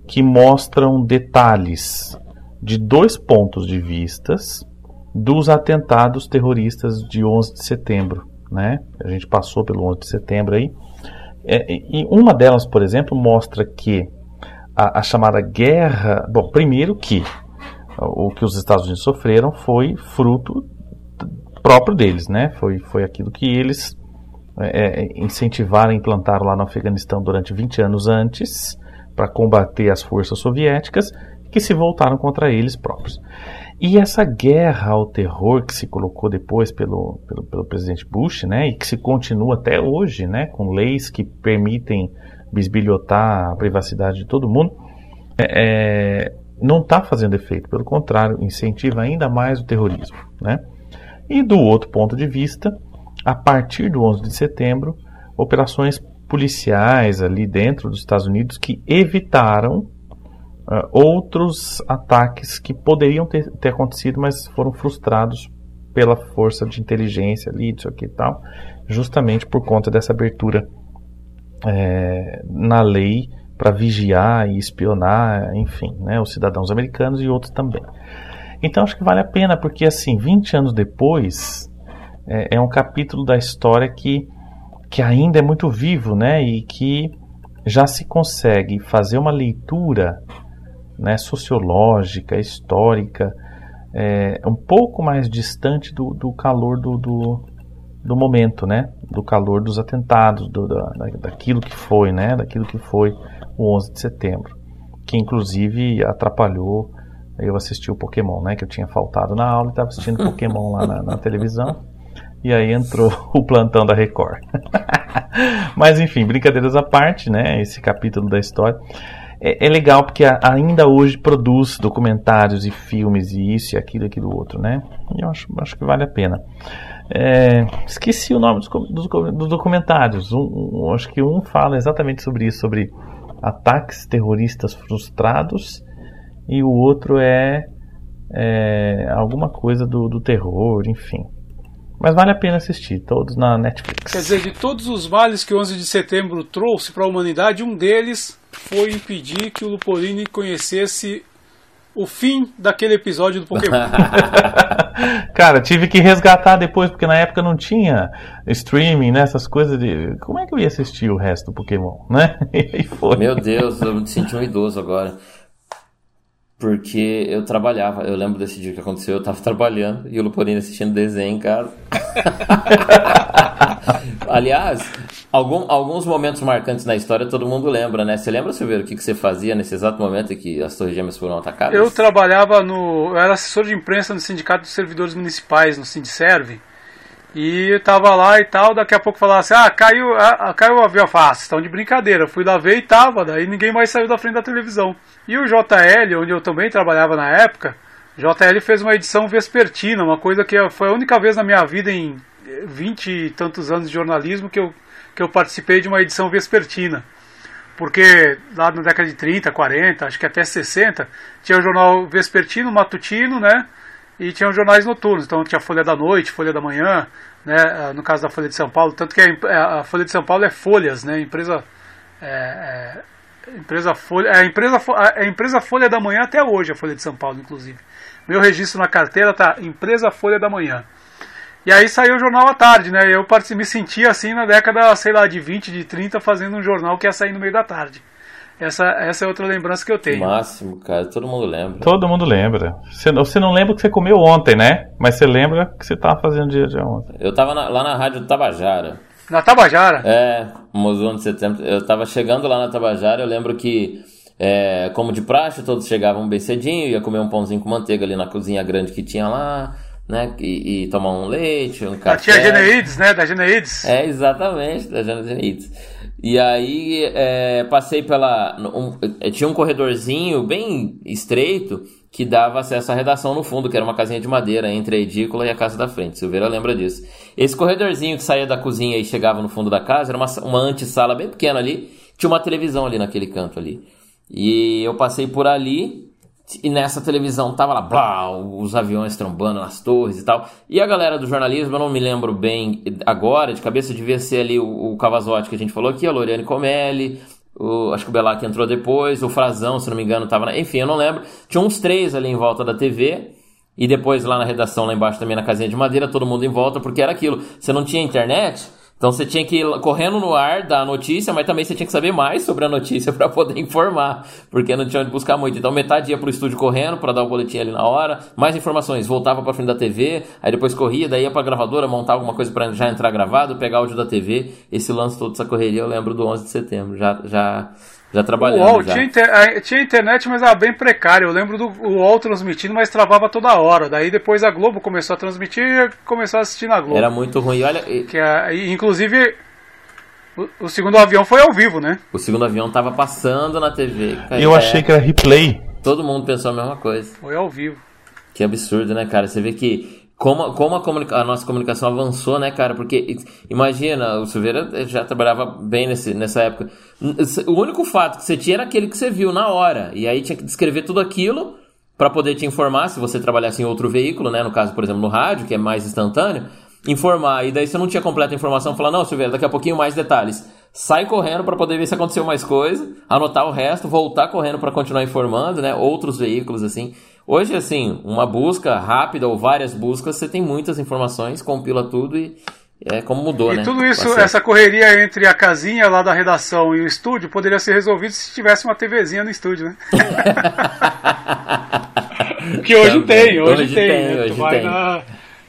que mostram detalhes de dois pontos de vistas dos atentados terroristas de 11 de setembro, né? A gente passou pelo 11 de setembro aí. É, e uma delas, por exemplo, mostra que a, a chamada guerra. Bom, primeiro que o que os Estados Unidos sofreram foi fruto próprio deles, né? Foi, foi aquilo que eles é, é, incentivaram e implantaram lá no Afeganistão durante 20 anos antes para combater as forças soviéticas que se voltaram contra eles próprios. E essa guerra ao terror que se colocou depois pelo, pelo, pelo, presidente Bush, né, e que se continua até hoje, né, com leis que permitem bisbilhotar a privacidade de todo mundo, é, é, não está fazendo efeito. Pelo contrário, incentiva ainda mais o terrorismo. Né? E do outro ponto de vista, a partir do 11 de setembro, operações policiais ali dentro dos Estados Unidos que evitaram Uh, outros ataques que poderiam ter, ter, acontecido, mas foram frustrados pela força de inteligência ali, isso aqui e tal, justamente por conta dessa abertura é, na lei para vigiar e espionar, enfim, né, os cidadãos americanos e outros também. Então acho que vale a pena, porque assim, 20 anos depois, é, é um capítulo da história que, que ainda é muito vivo, né, e que já se consegue fazer uma leitura né, sociológica, histórica, é, um pouco mais distante do, do calor do, do, do, momento, né, do calor dos atentados, do, da, daquilo que foi, né, daquilo que foi o 11 de setembro, que inclusive atrapalhou eu assisti o Pokémon, né, que eu tinha faltado na aula e estava assistindo Pokémon lá na, na televisão. E aí entrou o plantão da Record. Mas enfim, brincadeiras à parte, né? Esse capítulo da história é, é, legal porque ainda hoje produz documentários e filmes e isso e aquilo e aquilo outro, né? E eu acho, acho que vale a pena. É, esqueci o nome dos, dos, dos documentários. Um, um, acho que um fala exatamente sobre isso, sobre ataques terroristas frustrados, e o outro é, é alguma coisa do, do terror, enfim. Mas vale a pena assistir, todos na Netflix. Quer dizer, de todos os males que o 11 de setembro trouxe para a humanidade, um deles foi impedir que o Lupolini conhecesse o fim daquele episódio do Pokémon. Cara, tive que resgatar depois, porque na época não tinha streaming, né? Essas coisas de. Como é que eu ia assistir o resto do Pokémon, né? E foi. Meu Deus, eu me senti um idoso agora. Porque eu trabalhava, eu lembro desse dia que aconteceu, eu tava trabalhando e o Lupolino assistindo desenho em casa. Aliás, algum, alguns momentos marcantes na história todo mundo lembra, né? Você lembra, Silveiro, o que, que você fazia nesse exato momento em que as Torres Gêmeas foram atacadas? Eu trabalhava no. Eu era assessor de imprensa no Sindicato dos Servidores Municipais, no Sindserve. E eu tava lá e tal, daqui a pouco falava assim, ah, caiu, ah, caiu o avião. Ah, vocês estão de brincadeira. Eu fui lá ver e tava, daí ninguém mais saiu da frente da televisão. E o JL, onde eu também trabalhava na época, JL fez uma edição vespertina, uma coisa que foi a única vez na minha vida em 20 e tantos anos de jornalismo que eu, que eu participei de uma edição vespertina. Porque lá na década de 30, 40, acho que até 60, tinha o jornal vespertino, matutino, né? e tinham jornais noturnos, então tinha Folha da Noite, Folha da Manhã, né, no caso da Folha de São Paulo, tanto que a, a Folha de São Paulo é Folhas, né, empresa é, é, empresa Folha, é a empresa a empresa Folha da Manhã até hoje, a Folha de São Paulo, inclusive. Meu registro na carteira tá empresa Folha da Manhã. E aí saiu o jornal à tarde, né? Eu me sentia assim na década, sei lá, de 20, de 30, fazendo um jornal que ia sair no meio da tarde. Essa, essa é outra lembrança que eu tenho. Máximo, cara, todo mundo lembra. Todo mundo lembra. Você, você não lembra o que você comeu ontem, né? Mas você lembra o que você estava fazendo dia de ontem. Eu tava na, lá na rádio Tabajara. Na Tabajara? É, Mozão de setembro. Eu tava chegando lá na Tabajara, eu lembro que, é, como de praxe, todos chegavam bem cedinho, ia comer um pãozinho com manteiga ali na cozinha grande que tinha lá. Né, e, e tomar um leite, um café. Da tia Geneides, né? Da Geneides. É, exatamente, da Geneides. E aí é, passei pela. Um, tinha um corredorzinho bem estreito que dava acesso à redação no fundo, que era uma casinha de madeira entre a edícula e a casa da frente. Silveira lembra disso. Esse corredorzinho que saía da cozinha e chegava no fundo da casa era uma, uma antessala bem pequena ali. Tinha uma televisão ali naquele canto ali. E eu passei por ali e nessa televisão tava lá, blá, os aviões trombando nas torres e tal. E a galera do jornalismo, eu não me lembro bem agora, de cabeça devia ser ali o, o Cavazotti que a gente falou aqui, a Loriane Comelli, o, acho que o Belac entrou depois, o Frazão, se não me engano, tava na, Enfim, eu não lembro. Tinha uns três ali em volta da TV. E depois lá na redação, lá embaixo também na casinha de madeira, todo mundo em volta, porque era aquilo. Você não tinha internet, então você tinha que ir correndo no ar da notícia, mas também você tinha que saber mais sobre a notícia para poder informar, porque não tinha onde buscar muito. Então metade ia pro estúdio correndo para dar o boletim ali na hora, mais informações, voltava para frente da TV, aí depois corria, daí ia para gravadora montar alguma coisa para já entrar gravado, pegar áudio da TV. Esse lance todo dessa correria eu lembro do 11 de setembro, já já já trabalhando. O UOL já. Tinha, inter... tinha, internet, mas era bem precária. Eu lembro do UOL transmitindo, mas travava toda hora. Daí depois a Globo começou a transmitir e começou a assistir na Globo. Era muito ruim. Olha, que é, inclusive o, o, segundo avião foi ao vivo, né? O segundo avião tava passando na TV. Cara, Eu é... achei que era replay. Todo mundo pensou a mesma coisa. Foi ao vivo. Que absurdo, né, cara? Você vê que como, como a, comunica a, nossa comunicação avançou, né, cara? Porque imagina, o Silveira já trabalhava bem nesse, nessa época. O único fato que você tinha era aquele que você viu na hora. E aí tinha que descrever tudo aquilo para poder te informar se você trabalhasse em outro veículo, né? No caso, por exemplo, no rádio, que é mais instantâneo. Informar. E daí você não tinha completa informação, falar, não, Silveira, daqui a pouquinho mais detalhes. Sai correndo para poder ver se aconteceu mais coisa, anotar o resto, voltar correndo para continuar informando, né? Outros veículos, assim. Hoje, assim, uma busca rápida ou várias buscas, você tem muitas informações, compila tudo e é como mudou, e né? E tudo isso, essa correria entre a casinha lá da redação e o estúdio poderia ser resolvido se tivesse uma TVzinha no estúdio, né? que hoje tem, hoje, hoje tem. tem né? hoje vai tem. Na,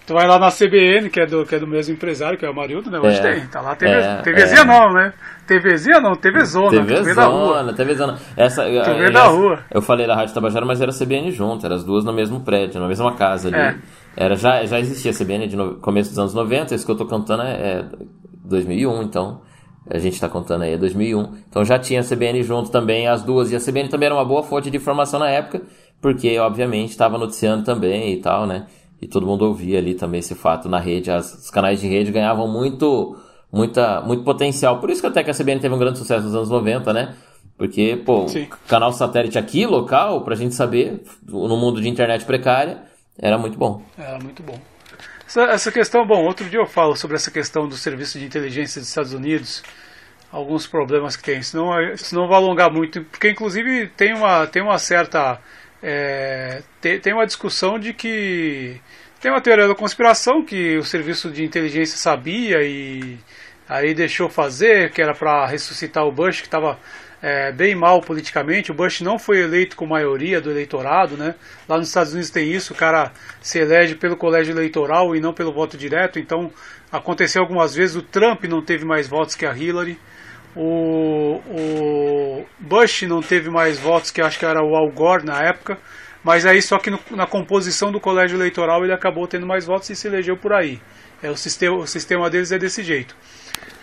tu vai lá na CBN, que é, do, que é do mesmo empresário, que é o Marildo, né? Hoje é, tem. Tá lá TV, é, TVzinha é. não, né? TVzinha não, TV Zona. TV, TV da rua. TV Zona. Essa, TV eu, da rua. Eu falei da Rádio Tabajara, mas era CBN junto, eram as duas no mesmo prédio, na mesma casa ali. É. Era, já, já existia CBN de no, começo dos anos 90, isso que eu tô contando é, é 2001, então a gente está contando aí, é 2001. Então já tinha a CBN junto também, as duas. E a CBN também era uma boa fonte de informação na época, porque obviamente estava noticiando também e tal, né? E todo mundo ouvia ali também esse fato na rede. As, os canais de rede ganhavam muito muita, muito potencial. Por isso que até que a CBN teve um grande sucesso nos anos 90, né? Porque, pô, Sim. canal satélite aqui, local, pra gente saber, no mundo de internet precária, era muito bom. Era muito bom. Essa, essa questão, bom, outro dia eu falo sobre essa questão do serviço de inteligência dos Estados Unidos, alguns problemas que tem, senão, senão vou alongar muito, porque inclusive tem uma, tem uma certa. É, tem, tem uma discussão de que. Tem uma teoria da conspiração que o serviço de inteligência sabia e Aí deixou fazer, que era para ressuscitar o Bush, que estava é, bem mal politicamente. O Bush não foi eleito com maioria do eleitorado, né? Lá nos Estados Unidos tem isso, o cara se elege pelo colégio eleitoral e não pelo voto direto. Então aconteceu algumas vezes. O Trump não teve mais votos que a Hillary. O, o Bush não teve mais votos que acho que era o Al Gore na época. Mas aí só que no, na composição do colégio eleitoral ele acabou tendo mais votos e se elegeu por aí. É, o, sistema, o sistema deles é desse jeito.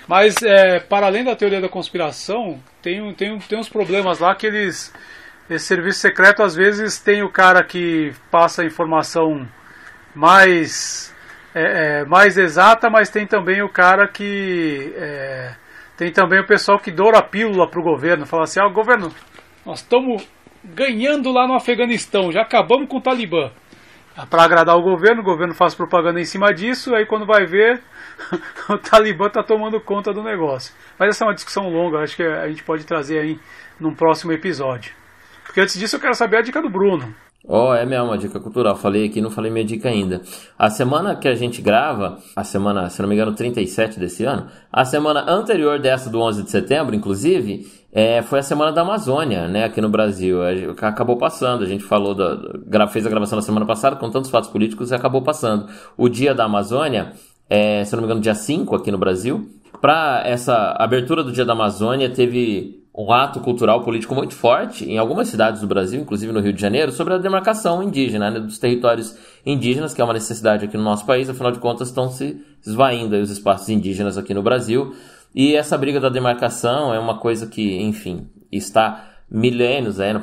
Mas, é, para além da teoria da conspiração, tem, tem, tem uns problemas lá que eles. Esse serviço secreto, às vezes, tem o cara que passa a informação mais, é, é, mais exata, mas tem também o cara que. É, tem também o pessoal que doura a pílula para o governo. Fala assim: ah, governo, nós estamos ganhando lá no Afeganistão, já acabamos com o Talibã. Para agradar o governo, o governo faz propaganda em cima disso, aí quando vai ver o Talibã está tomando conta do negócio. Mas essa é uma discussão longa, acho que a gente pode trazer aí num próximo episódio. Porque antes disso eu quero saber a dica do Bruno. Oh, é mesmo, uma dica cultural. Falei aqui, não falei minha dica ainda. A semana que a gente grava, a semana, se não me engano, 37 desse ano, a semana anterior dessa do 11 de setembro, inclusive, é, foi a semana da Amazônia, né, aqui no Brasil. Acabou passando, a gente falou, da, fez a gravação na semana passada com tantos fatos políticos e acabou passando. O dia da Amazônia é, se não me engano, dia 5 aqui no Brasil. Para essa abertura do Dia da Amazônia, teve um ato cultural político muito forte em algumas cidades do Brasil, inclusive no Rio de Janeiro, sobre a demarcação indígena, né, dos territórios indígenas, que é uma necessidade aqui no nosso país, afinal de contas estão se esvaindo os espaços indígenas aqui no Brasil. E essa briga da demarcação é uma coisa que, enfim, está milênios, é,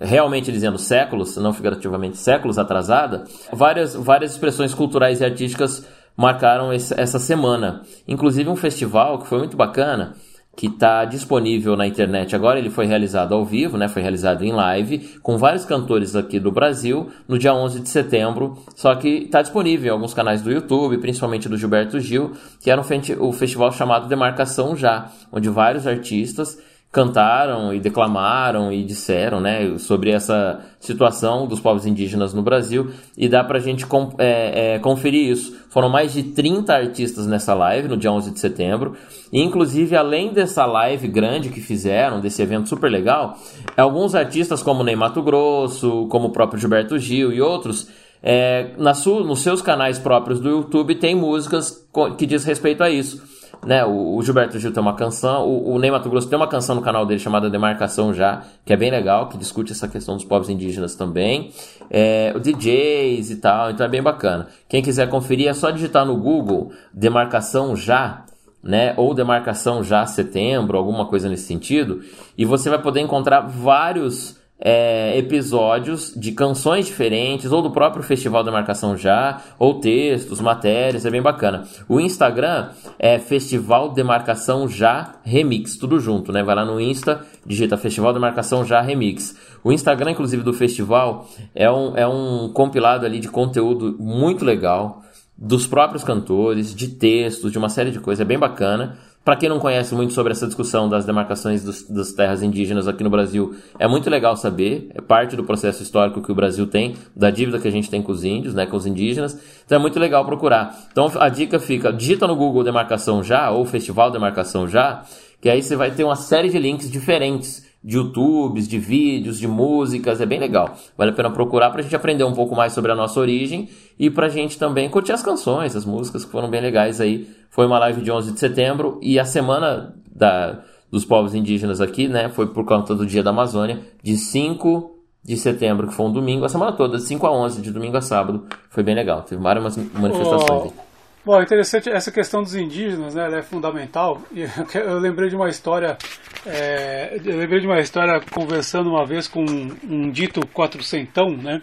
realmente dizendo séculos, não figurativamente séculos atrasada, várias, várias expressões culturais e artísticas marcaram essa semana. Inclusive um festival que foi muito bacana, que está disponível na internet agora. Ele foi realizado ao vivo, né? Foi realizado em live com vários cantores aqui do Brasil no dia 11 de setembro. Só que está disponível em alguns canais do YouTube, principalmente do Gilberto Gil, que era um, um festival chamado Demarcação Já, onde vários artistas cantaram e declamaram e disseram né, sobre essa situação dos povos indígenas no Brasil. E dá para a gente é, é, conferir isso. Foram mais de 30 artistas nessa live no dia 11 de setembro. E inclusive além dessa live grande que fizeram, desse evento super legal, alguns artistas como Ney Mato Grosso, como o próprio Gilberto Gil e outros é, na sua, nos seus canais próprios do YouTube tem músicas que diz respeito a isso né? O, o, Gilberto Gil tem uma canção, o, o Ney Mato Grosso tem uma canção no canal dele chamada Demarcação Já, que é bem legal, que discute essa questão dos povos indígenas também. É, o DJs e tal, então é bem bacana. Quem quiser conferir é só digitar no Google Demarcação Já, né? Ou Demarcação Já Setembro, alguma coisa nesse sentido, e você vai poder encontrar vários é, episódios de canções diferentes, ou do próprio Festival da Marcação Já, ou textos, matérias, é bem bacana. O Instagram é Festival de Marcação Já Remix, tudo junto, né? Vai lá no Insta, digita Festival de Marcação Já Remix. O Instagram, inclusive, do festival é um, é um compilado ali de conteúdo muito legal, dos próprios cantores, de textos, de uma série de coisas, é bem bacana. Para quem não conhece muito sobre essa discussão das demarcações dos, das terras indígenas aqui no Brasil, é muito legal saber, é parte do processo histórico que o Brasil tem, da dívida que a gente tem com os índios, né, com os indígenas, então é muito legal procurar. Então a dica fica, digita no Google Demarcação Já, ou Festival Demarcação Já, que aí você vai ter uma série de links diferentes de YouTubes, de vídeos, de músicas, é bem legal. Vale a pena procurar para a gente aprender um pouco mais sobre a nossa origem e para a gente também curtir as canções, as músicas que foram bem legais aí. Foi uma live de 11 de setembro e a semana da, dos povos indígenas aqui, né, foi por conta do Dia da Amazônia, de 5 de setembro, que foi um domingo, a semana toda, de 5 a 11, de domingo a sábado. Foi bem legal, teve várias manifestações. Oh. Bom, interessante essa questão dos indígenas, né? Ela é fundamental. Eu lembrei de uma história, é, eu lembrei de uma história conversando uma vez com um, um dito quatrocentão, né?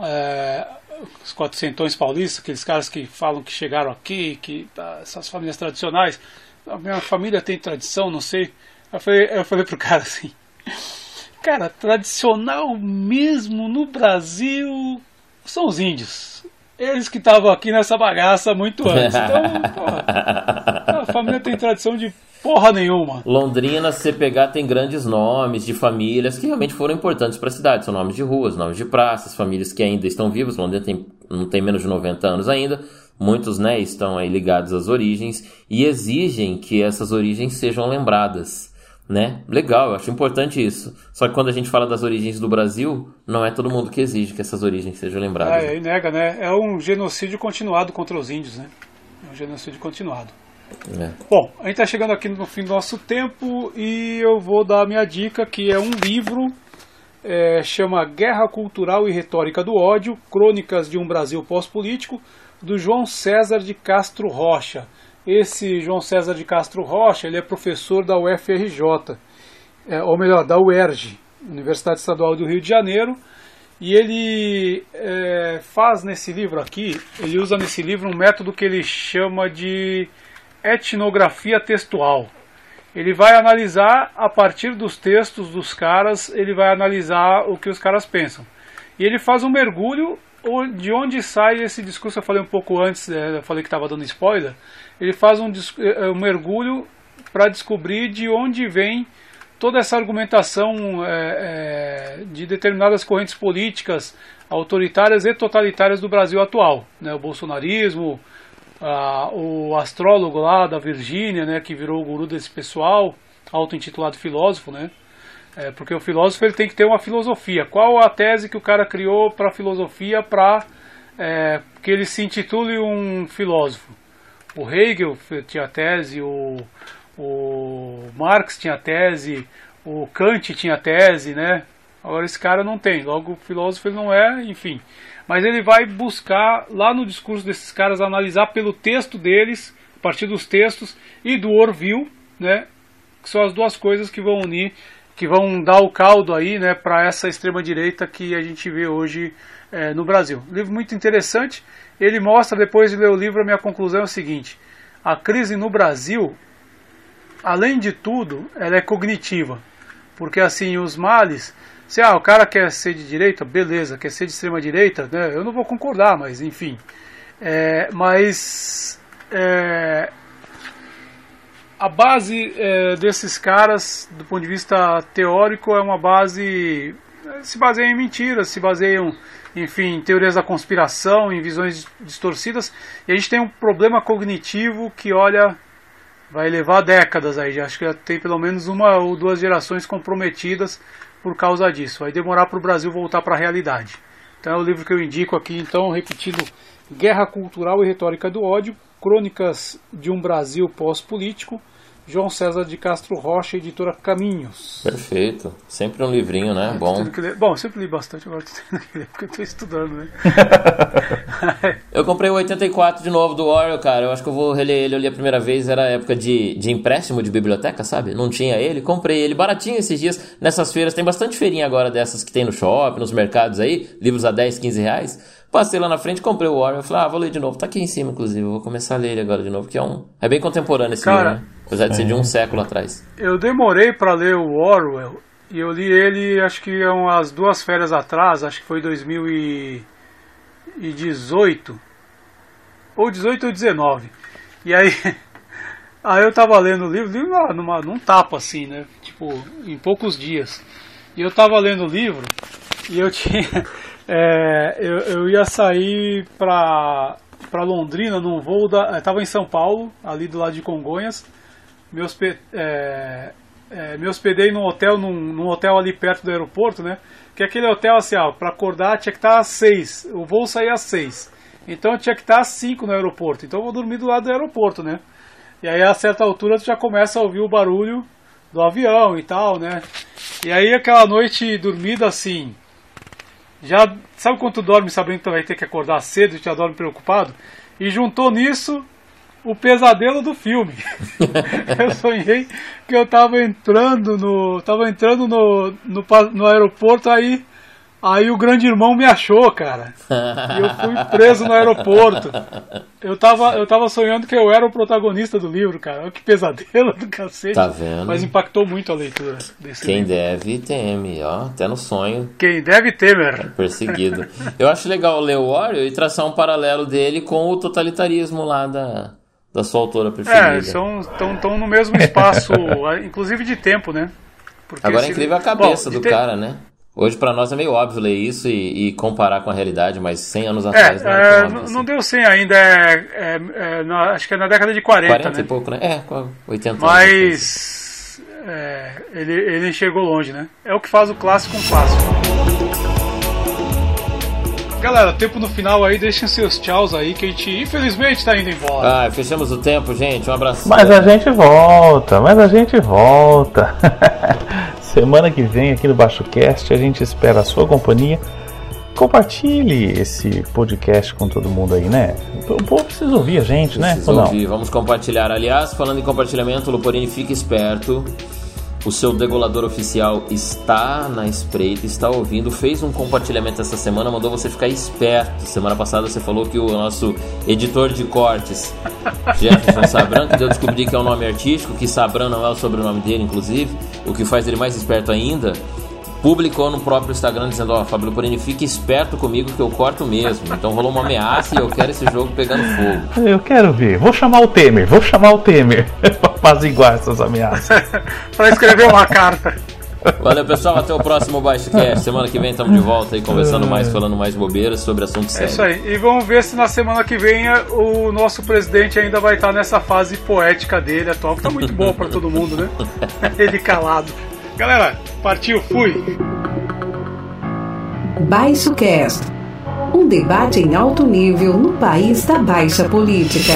É, os quatrocentões paulistas, aqueles caras que falam que chegaram aqui, que tá, essas famílias tradicionais. A minha família tem tradição, não sei. Eu falei, eu falei pro cara assim, cara, tradicional mesmo no Brasil são os índios eles que estavam aqui nessa bagaça muito antes. Então, porra, a família tem tradição de porra nenhuma. Londrina, se você pegar, tem grandes nomes de famílias que realmente foram importantes para a cidade. São nomes de ruas, nomes de praças, famílias que ainda estão vivas. Londrina tem, não tem menos de 90 anos ainda. Muitos né, estão aí ligados às origens e exigem que essas origens sejam lembradas né? Legal, eu acho importante isso. Só que quando a gente fala das origens do Brasil, não é todo mundo que exige que essas origens sejam lembradas. É, aí nega, né? É um genocídio continuado contra os índios, né? É um genocídio continuado. É. Bom, a gente está chegando aqui no fim do nosso tempo e eu vou dar a minha dica, que é um livro, é, chama Guerra Cultural e Retórica do Ódio, Crônicas de um Brasil Pós-Político, do João César de Castro Rocha. Esse João César de Castro Rocha, ele é professor da UFRJ, é, ou melhor, da UERJ, Universidade Estadual do Rio de Janeiro, e ele é, faz nesse livro aqui, ele usa nesse livro um método que ele chama de etnografia textual. Ele vai analisar a partir dos textos dos caras, ele vai analisar o que os caras pensam. E ele faz um mergulho de onde sai esse discurso. Eu falei um pouco antes, é, eu falei que estava dando spoiler ele faz um, eh, um mergulho para descobrir de onde vem toda essa argumentação é, é, de determinadas correntes políticas autoritárias e totalitárias do Brasil atual. Né? O bolsonarismo, a, o astrólogo lá da Virgínia, né, que virou o guru desse pessoal, auto-intitulado filósofo, né? É, porque o filósofo ele tem que ter uma filosofia. Qual a tese que o cara criou para a filosofia para é, que ele se intitule um filósofo? O Hegel tinha tese, o, o Marx tinha tese, o Kant tinha tese, né? Agora esse cara não tem, logo o filósofo ele não é, enfim. Mas ele vai buscar lá no discurso desses caras analisar pelo texto deles partir dos textos e do Orville, né, que são as duas coisas que vão unir, que vão dar o caldo aí, né, para essa extrema direita que a gente vê hoje é, no Brasil. Livro muito interessante. Ele mostra, depois de ler o livro, a minha conclusão é o seguinte: a crise no Brasil, além de tudo, ela é cognitiva, porque assim os males se ah, o cara quer ser de direita, beleza, quer ser de extrema direita, né? Eu não vou concordar, mas enfim. É, mas é, a base é, desses caras, do ponto de vista teórico, é uma base se baseia em mentiras, se baseiam, enfim, teorias da conspiração, em visões distorcidas. E a gente tem um problema cognitivo que, olha, vai levar décadas aí. Acho que já tem pelo menos uma ou duas gerações comprometidas por causa disso. Vai demorar para o Brasil voltar para a realidade. Então é o livro que eu indico aqui, então, repetindo, Guerra Cultural e Retórica do Ódio, Crônicas de um Brasil Pós-Político, João César de Castro Rocha, editora Caminhos. Perfeito. Sempre um livrinho, né? Bom. Bom, sempre li bastante, agora tô tendo que ler porque eu tô estudando, né? eu comprei o 84 de novo do Orwell, cara. Eu acho que eu vou reler ele. Eu li a primeira vez, era época de, de empréstimo de biblioteca, sabe? Não tinha ele. Comprei ele baratinho esses dias. Nessas feiras, tem bastante feirinha agora dessas que tem no shopping, nos mercados aí. Livros a 10, 15 reais. Passei lá na frente, comprei o Warrior. Falei, ah, vou ler de novo. Tá aqui em cima, inclusive. Eu vou começar a ler ele agora de novo, que é um. É bem contemporâneo esse Cara, livro, né? Apesar de ser de um século atrás. Eu demorei para ler o Orwell e eu li ele acho que umas duas férias atrás, acho que foi 2018. Ou 18 ou 19. E aí. Aí eu tava lendo o livro, livro numa, num tapa assim, né? Tipo, em poucos dias. E eu tava lendo o livro e eu tinha. É, eu, eu ia sair para para Londrina num voo da. Estava em São Paulo, ali do lado de Congonhas. Me, hospe, é, é, me hospedei num hotel, num, num, hotel ali perto do aeroporto, né? Que é aquele hotel assim, ó, para acordar tinha que estar às seis. O voo saía às seis. Então tinha que estar às cinco no aeroporto. Então eu vou dormir do lado do aeroporto, né? E aí a certa altura tu já começa a ouvir o barulho do avião e tal, né? E aí aquela noite dormida assim, já sabe quando tu dorme sabendo que tu vai ter que acordar cedo e já dorme preocupado? E juntou nisso o pesadelo do filme. eu sonhei que eu tava entrando no. tava entrando no, no, no aeroporto aí Aí o grande irmão me achou, cara. E eu fui preso no aeroporto. Eu tava, eu tava sonhando que eu era o protagonista do livro, cara. Que pesadelo do cacete. Tá vendo? Mas impactou muito a leitura desse Quem livro. deve, teme, ó. Até no sonho. Quem deve, temer. É perseguido. Eu acho legal ler o Warrior e traçar um paralelo dele com o totalitarismo lá da, da sua autora preferida. É, estão no mesmo espaço, inclusive de tempo, né? Porque Agora é incrível a cabeça Bom, do cara, né? Hoje para nós é meio óbvio ler isso e, e, comparar com a realidade, mas 100 anos atrás é, não é, é óbvio, assim. Não deu 100 ainda, é, é, é na, acho que é na década de 40, 40 né? e pouco, né? É, 80 mas, anos. Mas é, ele, ele chegou longe, né? É o que faz o clássico um clássico. Galera, tempo no final aí, deixem seus tchauz aí, que a gente infelizmente tá indo embora. Ah, fechamos o tempo, gente. Um abraço. Mas a gente volta, mas a gente volta. Semana que vem aqui no Baixo Cast a gente espera a sua companhia. Compartilhe esse podcast com todo mundo aí, né? O povo precisa ouvir a gente, né? precisa né? Ouvir. Vamos compartilhar. Aliás, falando em compartilhamento, Luporini, fique esperto. O seu degolador oficial está na espreita, está ouvindo, fez um compartilhamento essa semana, mandou você ficar esperto. Semana passada você falou que o nosso editor de cortes, Jefferson Sabran, que eu descobri que é o um nome artístico, que Sabran não é o sobrenome dele, inclusive, o que faz ele mais esperto ainda publicou no próprio Instagram dizendo: Ó, oh, Fábio Luporini, fique esperto comigo que eu corto mesmo. Então rolou uma ameaça e eu quero esse jogo pegando fogo. Eu quero ver. Vou chamar o Temer, vou chamar o Temer pra apaziguar essas ameaças. pra escrever uma carta. Valeu, pessoal. Até o próximo Baixocast. Semana que vem estamos de volta aí conversando mais, falando mais bobeiras sobre assuntos sérios. É isso aí. E vamos ver se na semana que vem o nosso presidente ainda vai estar nessa fase poética dele atual, que tá muito boa para todo mundo, né? Ele calado. Galera, partiu, fui! Baixo Cast um debate em alto nível no país da baixa política.